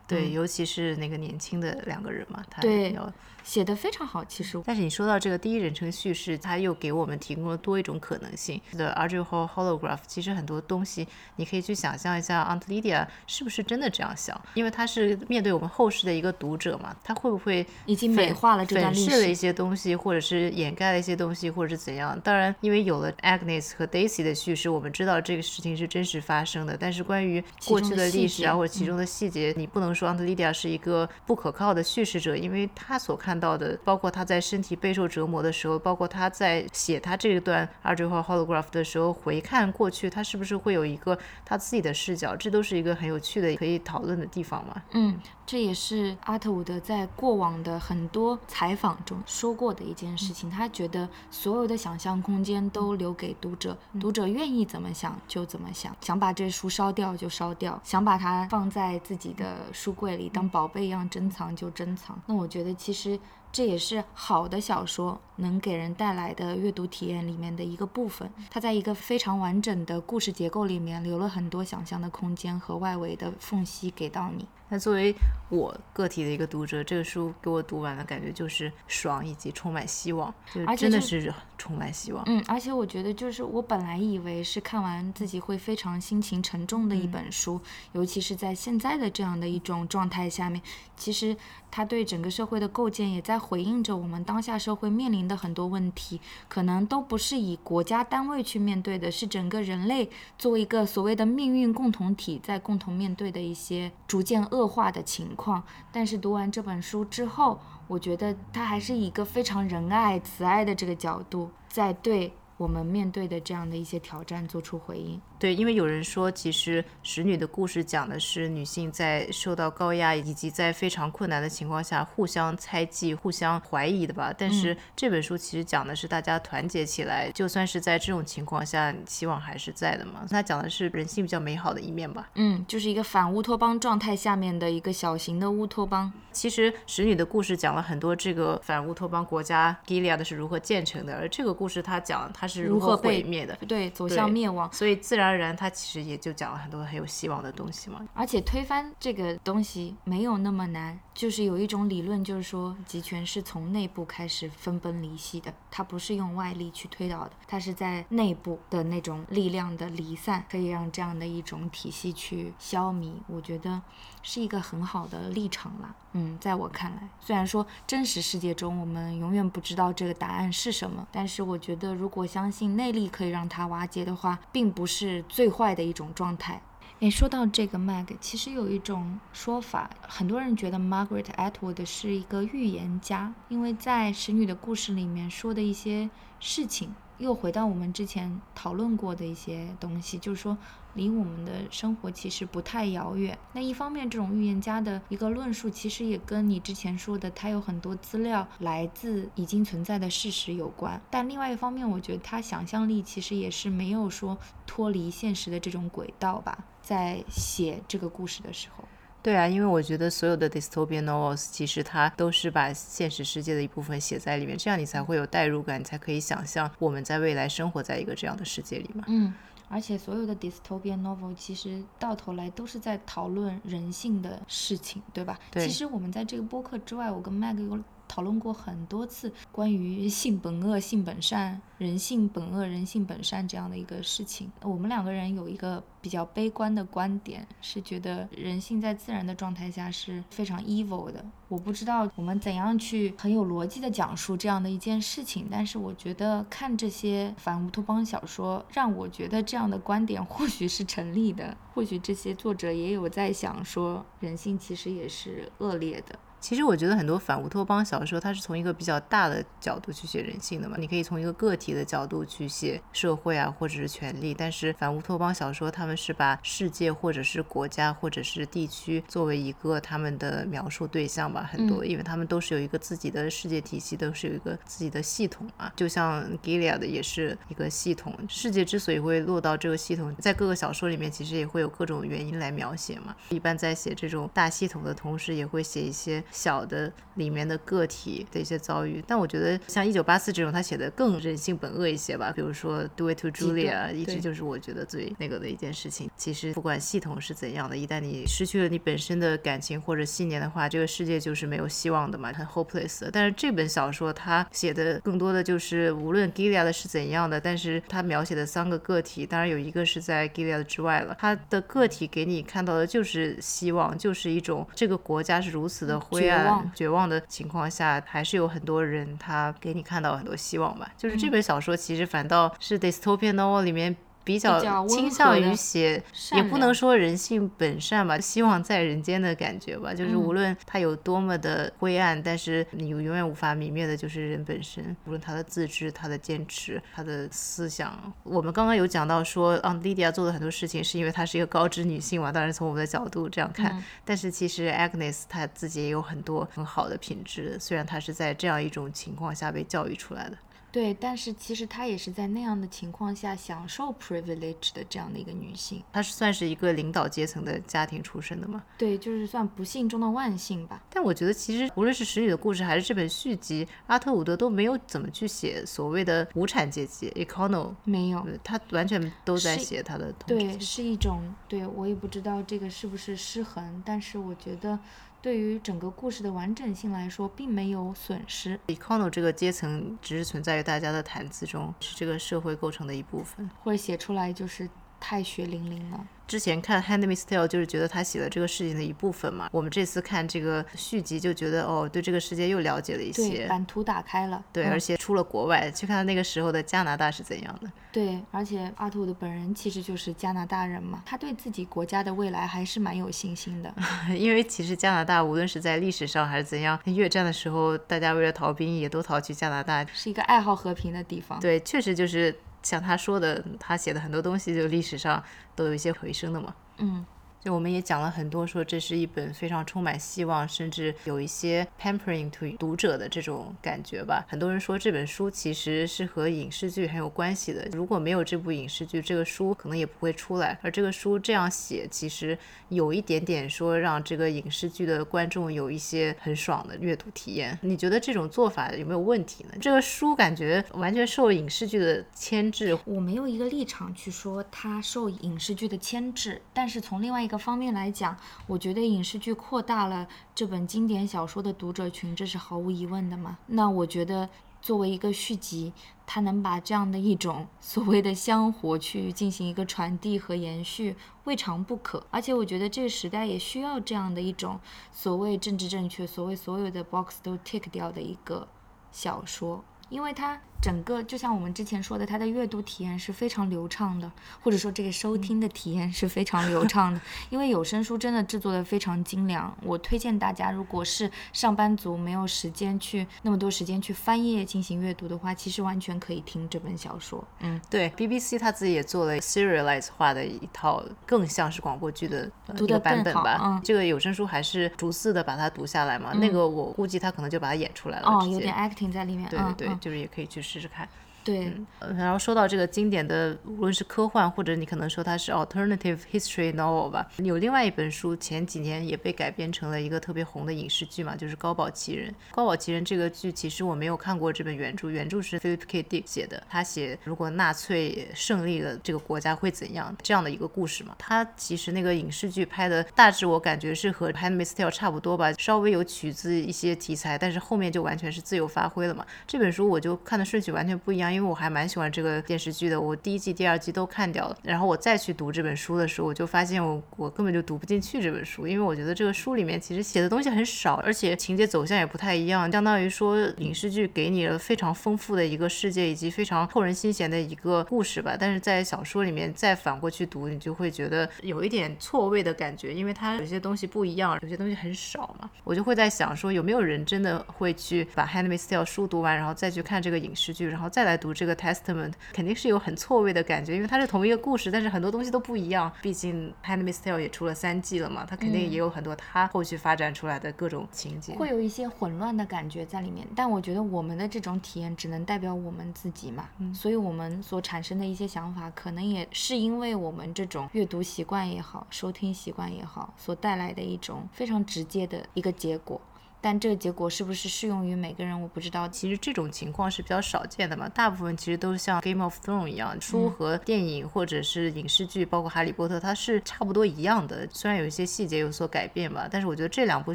对，尤其是那个年轻的两个人嘛，他要写的非常好。其实，但是你说到这个第一人称叙事，它又给我们提供了多一种可能性。的 a r g i Hall Holograph，其实很多东西你可以去想象一下，Aunt Lydia 是不是真的这样想？因为他是面对我们后世的一个读者嘛，他会不会已经美化了这段历史粉饰了一些东西，或者是掩盖了一些东西，或者是怎样？当然，因为有了 Agnes 和 Daisy 的叙事，我们知道这个事情是真实发生的。但是关于过去的历史啊，或者其中的细节，你不能说 Aunt Lydia 是一个不可靠的叙事者，因为他所看到的，包括他在身体备受折磨的时候，包括他在写他这一段 a r g i Hall Holograph 的时候，回看过去，他是不是会有一个他自己的视角？这都是一个很有趣的可以讨论的地方嘛。嗯，这也是阿特伍德在过往的很多采访中说过的一件事情。他觉得所有的想象空间都留给读者，读者愿意怎么想就怎么想，想把这书烧掉就烧掉，想把它放在自己的书柜里当宝贝一样珍藏就珍藏。那我觉得其实。这也是好的小说能给人带来的阅读体验里面的一个部分。它在一个非常完整的故事结构里面留了很多想象的空间和外围的缝隙给到你。那作为我个体的一个读者，这个书给我读完的感觉就是爽以及充满希望，就真的是充满希望。嗯，而且我觉得就是我本来以为是看完自己会非常心情沉重的一本书，尤其是在现在的这样的一种状态下面，其实它对整个社会的构建也在回应着我们当下社会面临的很多问题，可能都不是以国家单位去面对的，是整个人类作为一个所谓的命运共同体在共同面对的一些逐渐恶。化的情况，但是读完这本书之后，我觉得他还是以一个非常仁爱、慈爱的这个角度，在对我们面对的这样的一些挑战做出回应。对，因为有人说，其实使女的故事讲的是女性在受到高压以及在非常困难的情况下互相猜忌、互相怀疑的吧。但是这本书其实讲的是大家团结起来，就算是在这种情况下，希望还是在的嘛。它讲的是人性比较美好的一面吧。嗯，就是一个反乌托邦状态下面的一个小型的乌托邦。其实使女的故事讲了很多这个反乌托邦国家 Gilead 是如何建成的，而这个故事它讲它是如何毁灭的，对，走向灭亡。所以自然。当然，他其实也就讲了很多很有希望的东西嘛。而且推翻这个东西没有那么难，就是有一种理论，就是说集权是从内部开始分崩离析的，它不是用外力去推导的，它是在内部的那种力量的离散，可以让这样的一种体系去消弭。我觉得是一个很好的立场啦。嗯，在我看来，虽然说真实世界中我们永远不知道这个答案是什么，但是我觉得如果相信内力可以让它瓦解的话，并不是最坏的一种状态。诶，说到这个 Mag，其实有一种说法，很多人觉得 Margaret Atwood 是一个预言家，因为在《使女的故事》里面说的一些事情。又回到我们之前讨论过的一些东西，就是说离我们的生活其实不太遥远。那一方面，这种预言家的一个论述，其实也跟你之前说的，他有很多资料来自已经存在的事实有关。但另外一方面，我觉得他想象力其实也是没有说脱离现实的这种轨道吧，在写这个故事的时候。对啊，因为我觉得所有的 dystopian novels 其实它都是把现实世界的一部分写在里面，这样你才会有代入感，你才可以想象我们在未来生活在一个这样的世界里嘛。嗯，而且所有的 dystopian novel 其实到头来都是在讨论人性的事情，对吧？对。其实我们在这个播客之外，我跟 Mag 有讨论过很多次关于性本恶、性本善、人性本恶、人性本善这样的一个事情。我们两个人有一个比较悲观的观点，是觉得人性在自然的状态下是非常 evil 的。我不知道我们怎样去很有逻辑的讲述这样的一件事情，但是我觉得看这些反乌托邦小说，让我觉得这样的观点或许是成立的。或许这些作者也有在想说，人性其实也是恶劣的。其实我觉得很多反乌托邦小说，它是从一个比较大的角度去写人性的嘛。你可以从一个个体的角度去写社会啊，或者是权利。但是反乌托邦小说，他们是把世界或者是国家或者是地区作为一个他们的描述对象吧。很多，因为他们都是有一个自己的世界体系，都是有一个自己的系统啊。就像 Gilead 的也是一个系统。世界之所以会落到这个系统，在各个小说里面，其实也会有各种原因来描写嘛。一般在写这种大系统的同时，也会写一些。小的里面的个体的一些遭遇。但我觉得像一九八四这种，他写的更人性本恶一些吧。比如说 Do it to Julia，一直就是我觉得最那个的一件事情。其实不管系统是怎样的，一旦你失去了你本身的感情或者信念的话，这个世界就是没有希望的嘛，很 hopeless。但是这本小说它写的更多的就是，无论 Gilead 是怎样的，但是它描写的三个个体，当然有一个是在 Gilead 之外了，它的个体给你看到的就是希望，就是一种这个国家是如此的灰暗、绝望绝望的情况下，还是有很多人他给你看到很多希望吧。就是这本小说其实反倒是 dystopian novel 里面。比较倾向于写，也不能说人性本善吧，希望在人间的感觉吧。就是无论它有多么的灰暗，但是你永远无法泯灭的就是人本身，无论他的自制、他的坚持、他的思想。我们刚刚有讲到说，啊，莉迪亚做的很多事情是因为她是一个高知女性嘛，当然从我们的角度这样看，但是其实 Agnes 她自己也有很多很好的品质，虽然她是在这样一种情况下被教育出来的。对，但是其实她也是在那样的情况下享受 privilege 的这样的一个女性。她是算是一个领导阶层的家庭出身的嘛？对，就是算不幸中的万幸吧。但我觉得，其实无论是《使女的故事》还是这本续集，阿特伍德都没有怎么去写所谓的无产阶级 （econo），没有，呃他完全都在写他的统治阶对，是一种对我也不知道这个是不是失衡，但是我觉得对于整个故事的完整性来说，并没有损失。econo 这个阶层只是存在于大家的谈资中，是这个社会构成的一部分。或者写出来就是太血淋淋了。之前看《Handmaid's Tale》就是觉得他写了这个事情的一部分嘛，我们这次看这个续集就觉得哦，对这个世界又了解了一，些。版图打开了。对，嗯而且出了国外，去看那个时候的加拿大是怎样的。对，而且阿图的本人其实就是加拿大人嘛，他对自己国家的未来还是蛮有信心的。因为其实加拿大无论是在历史上还是怎样，越战的时候，大家为了逃兵也都逃去加拿大。是一个爱好和平的地方。对，确实就是像他说的，他写的很多东西，就历史上都有一些回声的嘛。嗯，就我们也讲了很多，说这是一本非常充满希望，甚至有一些 pampering to 读者的这种感觉吧。很多人说这本书其实是和影视剧很有关系的，如果没有这部影视剧，这个书可能也不会出来。而这个书这样写，其实有一点点说让这个影视剧的观众有一些很爽的阅读体验。你觉得这种做法有没有问题呢？这个书感觉完全受影视剧的牵制，我没有一个立场去说它受影视剧的牵制，但是从另外一个方面来讲，我觉得影视剧扩大了这本经典小说的读者群，这是毫无疑问的嘛。那我觉得作为一个续集，它能把这样的一种所谓的香火去进行一个传递和延续，未尝不可。而且我觉得这个时代也需要这样的一种所谓政治正确、所谓所有的 box 都 tick 掉的一个小说，因为它整个就像我们之前说的，它的阅读体验是非常流畅的，或者说这个收听的体验是非常流畅的。因为有声书真的制作的非常精良，我推荐大家，如果是上班族没有时间去那么多时间去翻页进行阅读的话，其实完全可以听这本小说。嗯，对，BBC 他自己也做了 serialize 化的一套，更像是广播剧的一个版本吧。嗯这个有声书还是逐字的把它读下来嘛？那个我估计他可能就把它演出来了。哦，有点 acting 在里面。对对对，就是也可以去试试看。对，呃然后说到这个经典的，无论是科幻或者你可能说它是 alternative history novel 吧，有另外一本书前几年也被改编成了一个特别红的影视剧嘛，就是《高堡奇人》。《高堡奇人》这个剧其实我没有看过这本原著，原著是 Philip K. Dick 写的，他写如果纳粹胜利了，这个国家会怎样这样的一个故事嘛。他其实那个影视剧拍的大致我感觉是和《Handmaid's Tale》差不多吧，稍微有取自一些题材，但是后面就完全是自由发挥了嘛。这本书我就看的顺序完全不一样，因为我还蛮喜欢这个电视剧的，我第一季、第二季都看掉了。然后我再去读这本书的时候，我就发现我我根本就读不进去这本书，因为我觉得这个书里面其实写的东西很少，而且情节走向也不太一样，相当于说影视剧给你了非常丰富的一个世界以及非常扣人心弦的一个故事吧。但是在小说里面再反过去读，你就会觉得有一点错位的感觉，因为它有些东西不一样，有些东西很少嘛。我就会在想说，有没有人真的会去把《Handmaid's Tale》书读完，然后再去看这个影视剧，然后再来读这个 Testament，肯定是有很错位的感觉，因为它是同一个故事，但是很多东西都不一样。毕竟《Handmaid's Tale》也出了三季了嘛，它肯定也有很多它后续发展出来的各种情节。会有一些混乱的感觉在里面，但我觉得我们的这种体验只能代表我们自己嘛，所以我们所产生的一些想法，可能也是因为我们这种阅读习惯也好，收听习惯也好，所带来的一种非常直接的一个结果。但这个结果是不是适用于每个人，我不知道。其实这种情况是比较少见的嘛，大部分其实都是像《Game of Thrones》一样，书和电影或者是影视剧，包括《哈利波特》，它是差不多一样的。虽然有一些细节有所改变吧，但是我觉得这两部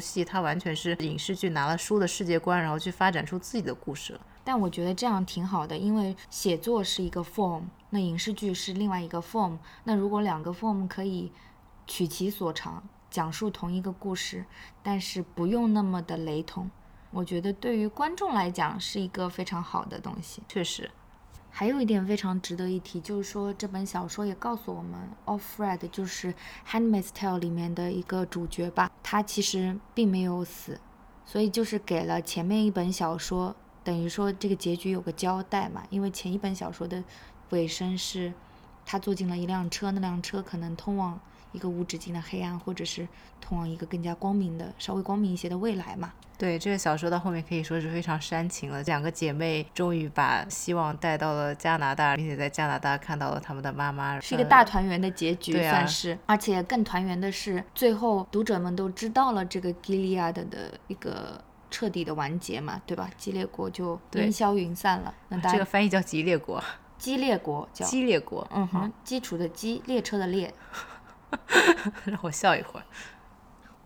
戏它完全是影视剧拿了书的世界观，然后去发展出自己的故事了。但我觉得这样挺好的，因为写作是一个 form，那影视剧是另外一个 form。那如果两个 form 可以取其所长。讲述同一个故事，但是不用那么的雷同，我觉得对于观众来讲是一个非常好的东西。确实，还有一点非常值得一提，就是说这本小说也告诉我们，Offred 就是《Handmaid's Tale》里面的一个主角吧，他其实并没有死，所以就是给了前面一本小说，等于说这个结局有个交代嘛。因为前一本小说的尾声是，他坐进了一辆车，那辆车可能通往。一个无止境的黑暗，或者是通往一个更加光明的、稍微光明一些的未来嘛？对，这个小说到后面可以说是非常煽情了。两个姐妹终于把希望带到了加拿大，并且在加拿大看到了他们的妈妈，是一个大团圆的结局，算是。而且更团圆的是，最后读者们都知道了这个基利亚的的一个彻底的完结嘛，对吧？激烈国就烟消云散了。那这个翻译叫激烈国，激烈国叫激烈国，嗯哼，基础的激，列车的列。让我笑一会儿。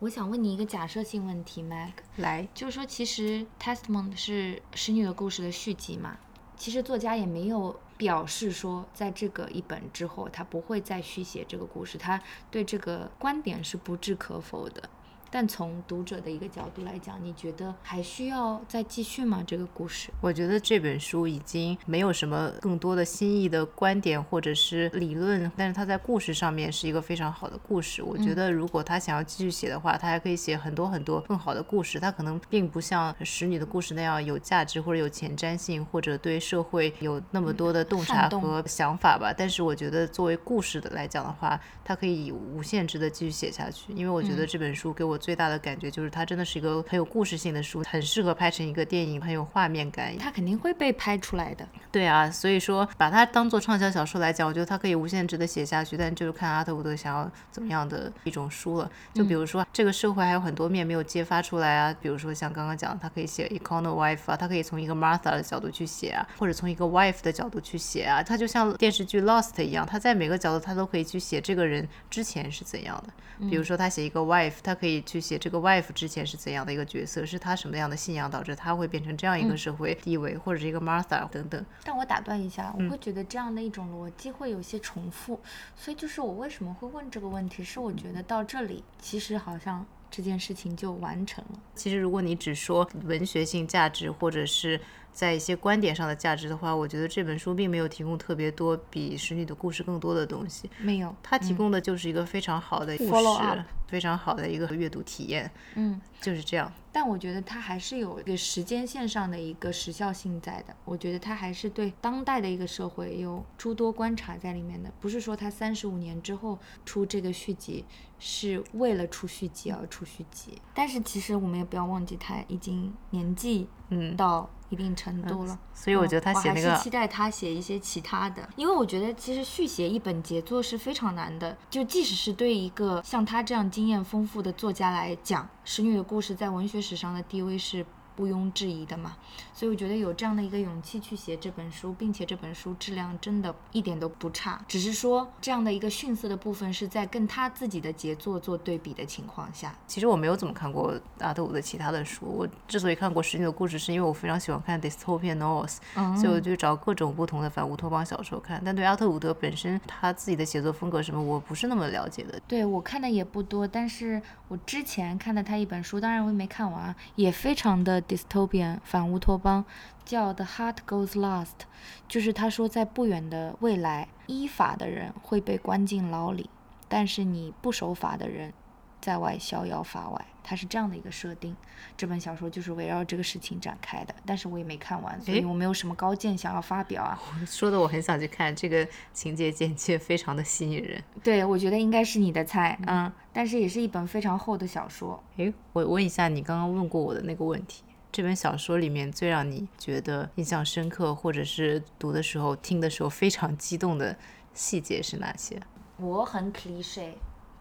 我想问你一个假设性问题，Mac 来，就是说，其实《Testament》是《使女的故事》的续集嘛？其实作家也没有表示说，在这个一本之后，他不会再续写这个故事，他对这个观点是不置可否的。但从读者的一个角度来讲，你觉得还需要再继续吗？这个故事？我觉得这本书已经没有什么更多的新意的观点或者是理论，但是它在故事上面是一个非常好的故事。我觉得如果他想要继续写的话，他还可以写很多很多更好的故事。他可能并不像《使女的故事》那样有价值或者有前瞻性，或者对社会有那么多的洞察和想法吧。但是我觉得作为故事的来讲的话，它可以无限制的继续写下去，因为我觉得这本书给我。最大的感觉就是它真的是一个很有故事性的书，很适合拍成一个电影，很有画面感。它肯定会被拍出来的。对啊，所以说把它当做畅销小说来讲，我觉得它可以无限制的写下去。但就是看阿特伍德想要怎么样的一种书了。就比如说这个社会还有很多面没有揭发出来啊，比如说像刚刚讲，他可以写 e o wife 啊，他可以从一个 Martha 的角度去写啊，或者从一个 wife 的角度去写啊。他就像电视剧 Lost 一样，他在每个角度他都可以去写这个人之前是怎样的。比如说他写一个 wife，他可以去写这个 wife 之前是怎样的一个角色，是他什么样的信仰导致他会变成这样一个社会地位，或者是一个 Martha 等等。但我打断一下，我会觉得这样的一种逻辑会有些重复，所以就是我为什么会问这个问题，是我觉得到这里其实好像这件事情就完成了。其实如果你只说文学性价值，或者是在一些观点上的价值的话，我觉得这本书并没有提供特别多比《使女的故事》更多的东西。没有，它提供的就是一个非常好的故事，非常好的一个阅读体验。嗯，就是这样。但我觉得它还是有一个时间线上的一个时效性在的。我觉得它还是对当代的一个社会有诸多观察在里面的。不是说它三十五年之后出这个续集是为了出续集而出续集。但是其实我们也不要忘记，他已经年纪嗯到。一定程度了，所以我觉得他写那个，我还是期待他写一些其他的，因为我觉得其实续写一本杰作是非常难的，就即使是对一个像他这样经验丰富的作家来讲，《使女的故事》在文学史上的地位是。毋庸置疑的嘛，所以我觉得有这样的一个勇气去写这本书，并且这本书质量真的一点都不差，只是说这样的一个逊色的部分是在跟他自己的杰作做对比的情况下。其实我没有怎么看过阿特伍的其他的书，我之所以看过《使女的故事》，是因为我非常喜欢看 dystopian novels，所以我就找各种不同的反乌托邦小说看。但对阿特伍德本身他自己的写作风格什么，我不是那么了解的。对我看的也不多，但是我之前看的他一本书，当然我也没看完，也非常的。Dystopian 反乌托邦叫 The Heart Goes Last，就是他说在不远的未来，依法的人会被关进牢里，但是你不守法的人在外逍遥法外。它是这样的一个设定，这本小说就是围绕这个事情展开的，但是我也没看完，所以我没有什么高见想要发表啊。说的我很想去看，这个情节简介非常的吸引人。对，我觉得应该是你的菜，嗯，但是也是一本非常厚的小说。诶，我问一下你刚刚问过我的那个问题。这本小说里面最让你觉得印象深刻，或者是读的时候、听的时候非常激动的细节是哪些？我很 cliche，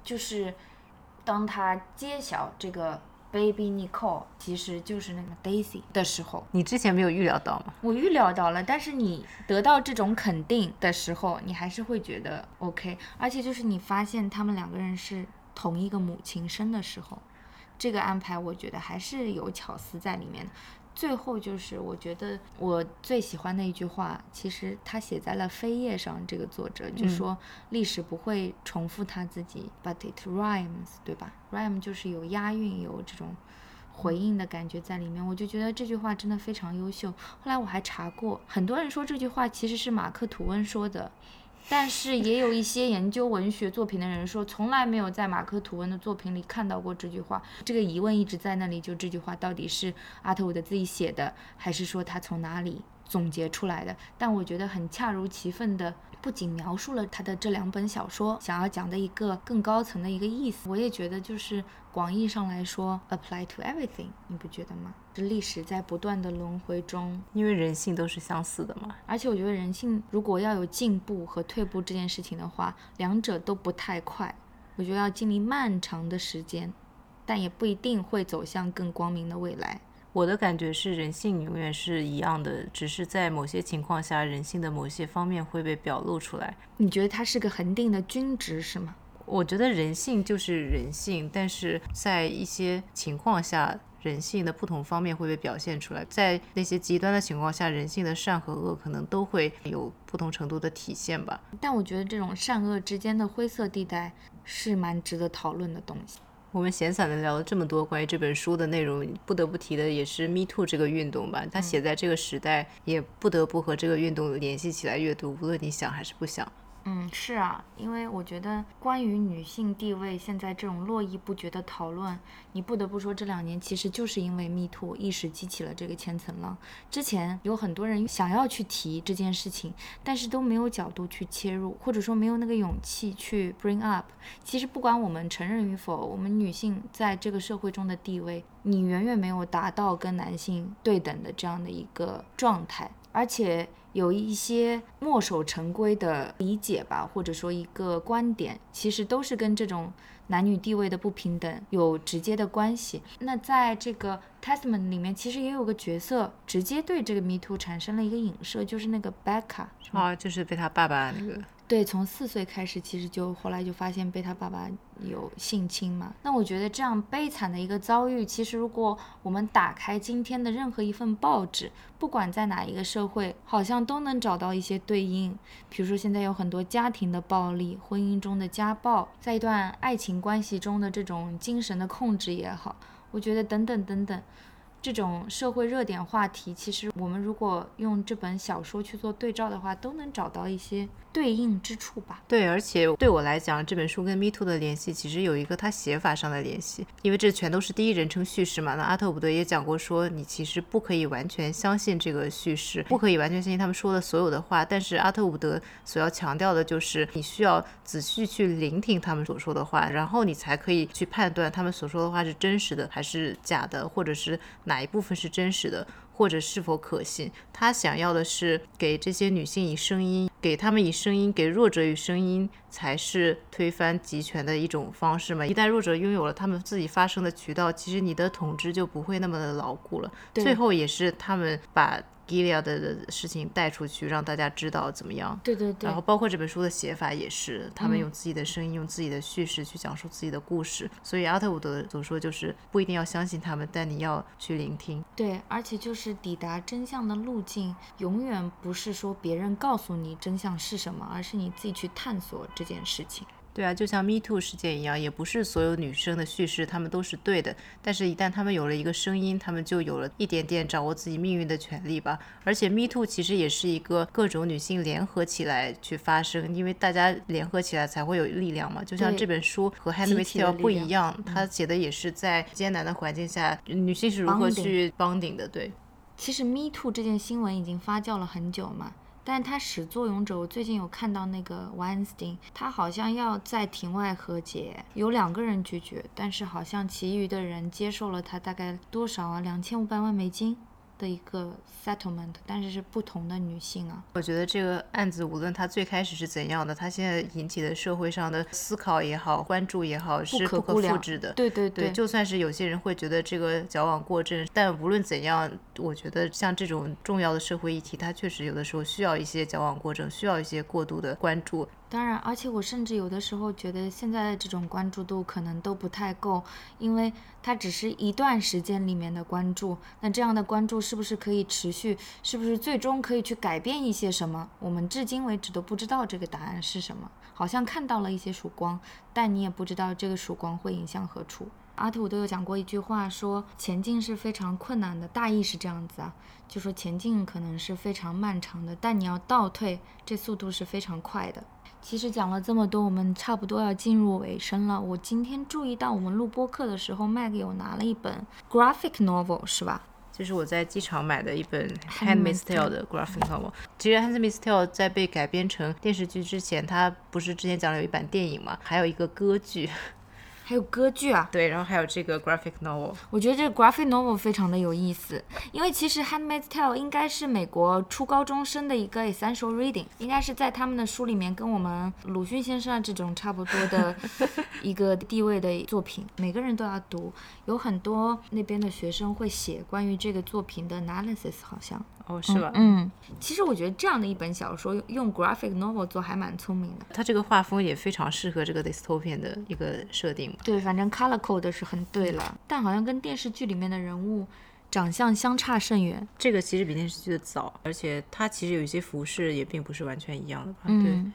就是当他揭晓这个 Baby Nicole 其实就是那个 Daisy 的时候，你之前没有预料到吗？我预料到了，但是你得到这种肯定的时候，你还是会觉得 OK，而且就是你发现他们两个人是同一个母亲生的时候，这个安排我觉得还是有巧思在里面的。最后就是我觉得我最喜欢的一句话，其实他写在了扉页上，这个作者就说历史不会重复它自己，but it rhymes，对吧？rhyme 就是有押韵，有这种回应的感觉在里面。我就觉得这句话真的非常优秀。后来我还查过，很多人说这句话其实是马克吐温说的。但是也有一些研究文学作品的人说，从来没有在马克吐温的作品里看到过这句话。这个疑问一直在那里，就这句话到底是阿特伍德自己写的，还是说他从哪里总结出来的？但我觉得很恰如其分的。不仅描述了他的这两本小说想要讲的一个更高层的一个意思，我也觉得就是广义上来说，apply to everything，你不觉得吗？这历史在不断的轮回中，因为人性都是相似的嘛。而且我觉得人性如果要有进步和退步这件事情的话，两者都不太快，我觉得要经历漫长的时间，但也不一定会走向更光明的未来。我的感觉是，人性永远是一样的，只是在某些情况下，人性的某些方面会被表露出来。你觉得它是个恒定的均值是吗？我觉得人性就是人性，但是在一些情况下，人性的不同方面会被表现出来。在那些极端的情况下，人性的善和恶可能都会有不同程度的体现吧。但我觉得这种善恶之间的灰色地带是蛮值得讨论的东西。我们闲散的聊了这么多关于这本书的内容，不得不提的也是 Me Too 这个运动吧。它写在这个时代，也不得不和这个运动联系起来阅读，无论你想还是不想。嗯，是啊，因为我觉得关于女性地位现在这种络绎不绝的讨论，你不得不说这两年其实就是因为 Me Too 意识激起了这个千层浪。之前有很多人想要去提这件事情，但是都没有角度去切入，或者说没有那个勇气去 bring up。其实不管我们承认与否，我们女性在这个社会中的地位，你远远没有达到跟男性对等的这样的一个状态，而且。有一些墨守成规的理解吧，或者说一个观点，其实都是跟这种男女地位的不平等有直接的关系。那在这个 Testament 里面，其实也有个角色直接对这个 Me Too 产生了一个影射，就是那个 Becca，啊，就是被他爸爸那个。对，从四岁开始，其实就后来就发现被他爸爸有性侵嘛。那我觉得这样悲惨的一个遭遇，其实如果我们打开今天的任何一份报纸，不管在哪一个社会，好像都能找到一些对应。比如说现在有很多家庭的暴力、婚姻中的家暴，在一段爱情关系中的这种精神的控制也好，我觉得等等等等。这种社会热点话题，其实我们如果用这本小说去做对照的话，都能找到一些对应之处吧。对，而且对我来讲，这本书跟 Me Too 的联系，其实有一个它写法上的联系，因为这全都是第一人称叙事嘛。那阿特伍德也讲过，说你其实不可以完全相信这个叙事，不可以完全相信他们说的所有的话。但是阿特伍德所要强调的就是，你需要仔细去聆听他们所说的话，然后你才可以去判断他们所说的话是真实的还是假的，或者是。哪一部分是真实的，或者是否可信？他想要的是给这些女性以声音，给他们以声音，给弱者以声音，才是推翻集权的一种方式嘛？一旦弱者拥有了他们自己发声的渠道，其实你的统治就不会那么的牢固了。最后也是他们把。伊利亚的事情带出去，让大家知道怎么样？对对对。然后包括这本书的写法也是，他们用自己的声音，用自己的叙事去讲述自己的故事。所以阿特伍德所说就是不一定要相信他们，但你要去聆听。对，而且就是抵达真相的路径，永远不是说别人告诉你真相是什么，而是你自己去探索这件事情。对啊，就像 Me Too 事件一样，也不是所有女生的叙事她们都是对的。但是，一旦她们有了一个声音，她们就有了一点点掌握自己命运的权利吧。而且，Me Too 其实也是一个各种女性联合起来去发声，因为大家联合起来才会有力量嘛。就像这本书和《Handmaid's Tale》不一样，它写的也是在艰难的环境下，女性是如何去帮顶的。对，其实 Me Too 这件新闻已经发酵了很久嘛。但他始作俑者，我最近有看到那个 Weinstein，他好像要在庭外和解，有两个人拒绝，但是好像其余的人接受了他大概多少啊？两千五百万美金，的一个 settlement，但是是不同的女性啊。我觉得这个案子无论它最开始是怎样的，它现在引起的社会上的思考也好、关注也好，是不可复制的。对对对，就算是有些人会觉得这个矫枉过正，但无论怎样，我觉得像这种重要的社会议题，它确实有的时候需要一些矫枉过正，需要一些过度的关注。当然，而且我甚至有的时候觉得现在的这种关注度可能都不太够，因为它只是一段时间里面的关注。那这样的关注是不是可以持续？是不是最终可以去改变一些什么？我们至今为止都不知道这个答案是什么。好像看到了一些曙光，但你也不知道这个曙光会引向何处。阿特伍德有讲过一句话，说前进是非常困难的，大意是这样子啊，就说前进可能是非常漫长的，但你要倒退，这速度是非常快的。其实讲了这么多，我们差不多要进入尾声了。我今天注意到我们录播课的时候麦给我拿了一本 graphic novel，是吧？就是我在机场买的一本《Handmaid's Tale》的 graphic novel。其实《Handmaid's Tale》在被改编成电视剧之前，它不是之前讲了有一版电影嘛，还有一个歌剧，还有歌剧啊，对，然后还有这个 graphic novel。我觉得这个 graphic novel 非常的有意思，因为其实《Handmaid's Tale》应该是美国初高中生的一个 essential reading，应该是在他们的书里面跟我们鲁迅先生啊这种差不多的 一个地位的作品，每个人都要读。有很多那边的学生会写关于这个作品的 analysis，好像。哦，是吧？嗯，其实我觉得这样的一本小说用用 graphic novel 做还蛮聪明的。它这个画风也非常适合这个 dystopian 的一个设定。对，反正 color code 是很对了，但好像跟电视剧里面的人物长相相差甚远。这个其实比电视剧的早，而且它其实有一些服饰也并不是完全一样的吧？对。嗯，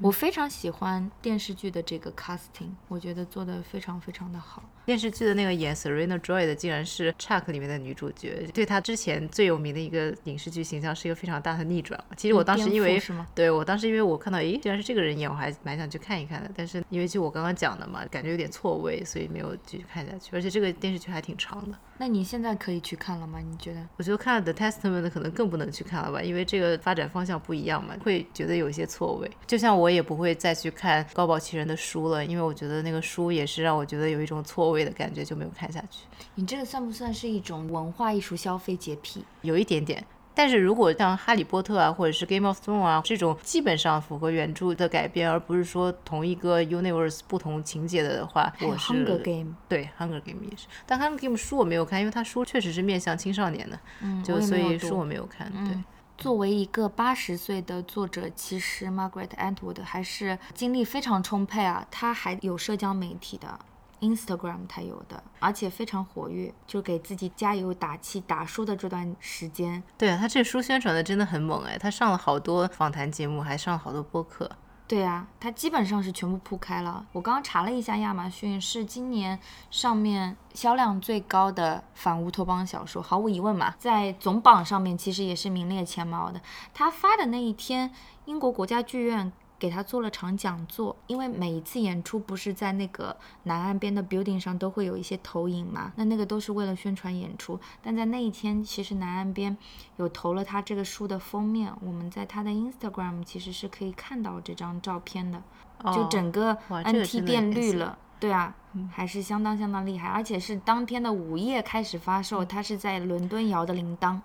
我非常喜欢电视剧的这个 casting，我觉得做的非常非常的好。电视剧的那个演 Serena Joy 的，竟然是 Chuck 里面的女主角，对她之前最有名的一个影视剧形象是一个非常大的逆转。其实我当时因为对我当时因为我看到，诶，竟然是这个人演，我还蛮想去看一看的。但是因为就我刚刚讲的嘛，感觉有点错位，所以没有继续看下去。而且这个电视剧还挺长的，那你现在可以去看了吗？你觉得？我觉得看了 The Testament 可能更不能去看了吧，因为这个发展方向不一样嘛，会觉得有一些错位。就像我也不会再去看高保奇人的书了，因为我觉得那个书也是让我觉得有一种错位的感觉，就没有看下去。你这个算不算是一种文化艺术消费洁癖？有一点点。但是如果像《哈利波特》啊，或者是《Game of Thrones》啊这种基本上符合原著的改编，而不是说同一个 universe 不同情节的话，我是 Hunger Game，对《Hunger Game》也是。但《Hunger Game》书我没有看，因为它书确实是面向青少年的，嗯，就所以书我没有看。对嗯，作为一个八十岁的作者，其实 Margaret Atwood 还是精力非常充沛啊。她还有社交媒体的，Instagram 他有的，而且非常活跃，就给自己加油打气。打书的这段时间，对啊，他这书宣传的真的很猛哎，他上了好多访谈节目，还上了好多播客。对啊，它基本上是全部铺开了。我刚刚查了一下，亚马逊是今年上面销量最高的反乌托邦小说，毫无疑问嘛，在总榜上面其实也是名列前茅的。它发的那一天，英国国家剧院给他做了场讲座，因为每一次演出不是在那个南岸边的 building 上都会有一些投影嘛，那那个都是为了宣传演出。但在那一天，其实南岸边有投了他这个书的封面，我们在他的 Instagram 其实是可以看到这张照片的，就哦整个 NT 变很绿了。对啊，还是相当相当厉害，而且是当天的午夜开始发售，他是在伦敦摇的铃铛，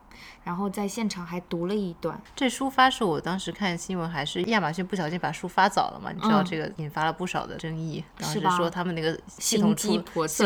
然后在现场还读了一段。这书发售，我当时看新闻还是亚马逊不小心把书发早了嘛，你知道嗯这个引发了不少的争议，当时是说他们那个系统出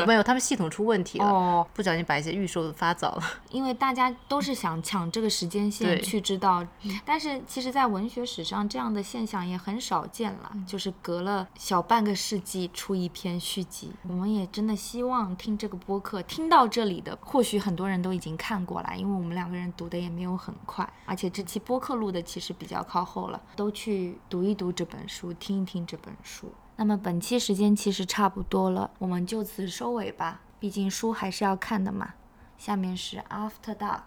没有，他们系统出问题了，哦，不小心把一些预售发早了。因为大家都是想抢这个时间线去知道，但是其实，在文学史上这样的现象也很少见了，就是隔了小半个世纪出一篇续集。我们也真的希望听这个播客听到这里的，或许很多人都已经看过了，因为我们两个人读的也没有很快，而且这期播客录的其实比较靠后了，都去读一读这本书，听一听这本书。那么本期时间其实差不多了，我们就此收尾吧，毕竟书还是要看的嘛。下面是 After Dark。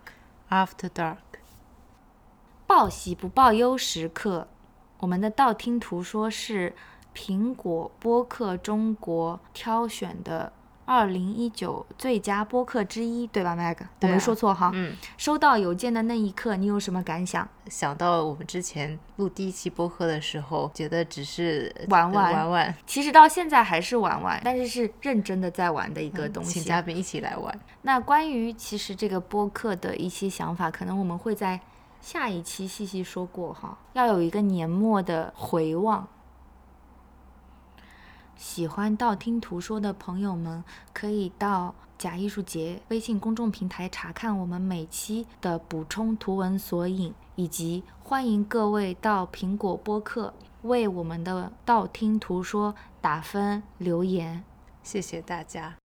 After Dark，报喜不报忧时刻，我们的道听途说是苹果播客中国挑选的二零一九最佳播客之一，对吧，Meg？、我对啊没说错哈。嗯，收到邮件的那一刻，你有什么感想？想到我们之前录第一期播客的时候，觉得只是玩玩玩玩，其实到现在还是玩玩，但是是认真的在玩的一个东西。请嘉宾一起来玩。那关于其实这个播客的一些想法，可能我们会在下一期细细说过哈，要有一个年末的回望。喜欢道听途说的朋友们，可以到假艺术节微信公众平台查看我们每期的补充图文索引，以及欢迎各位到苹果播客为我们的道听途说打分留言。谢谢大家。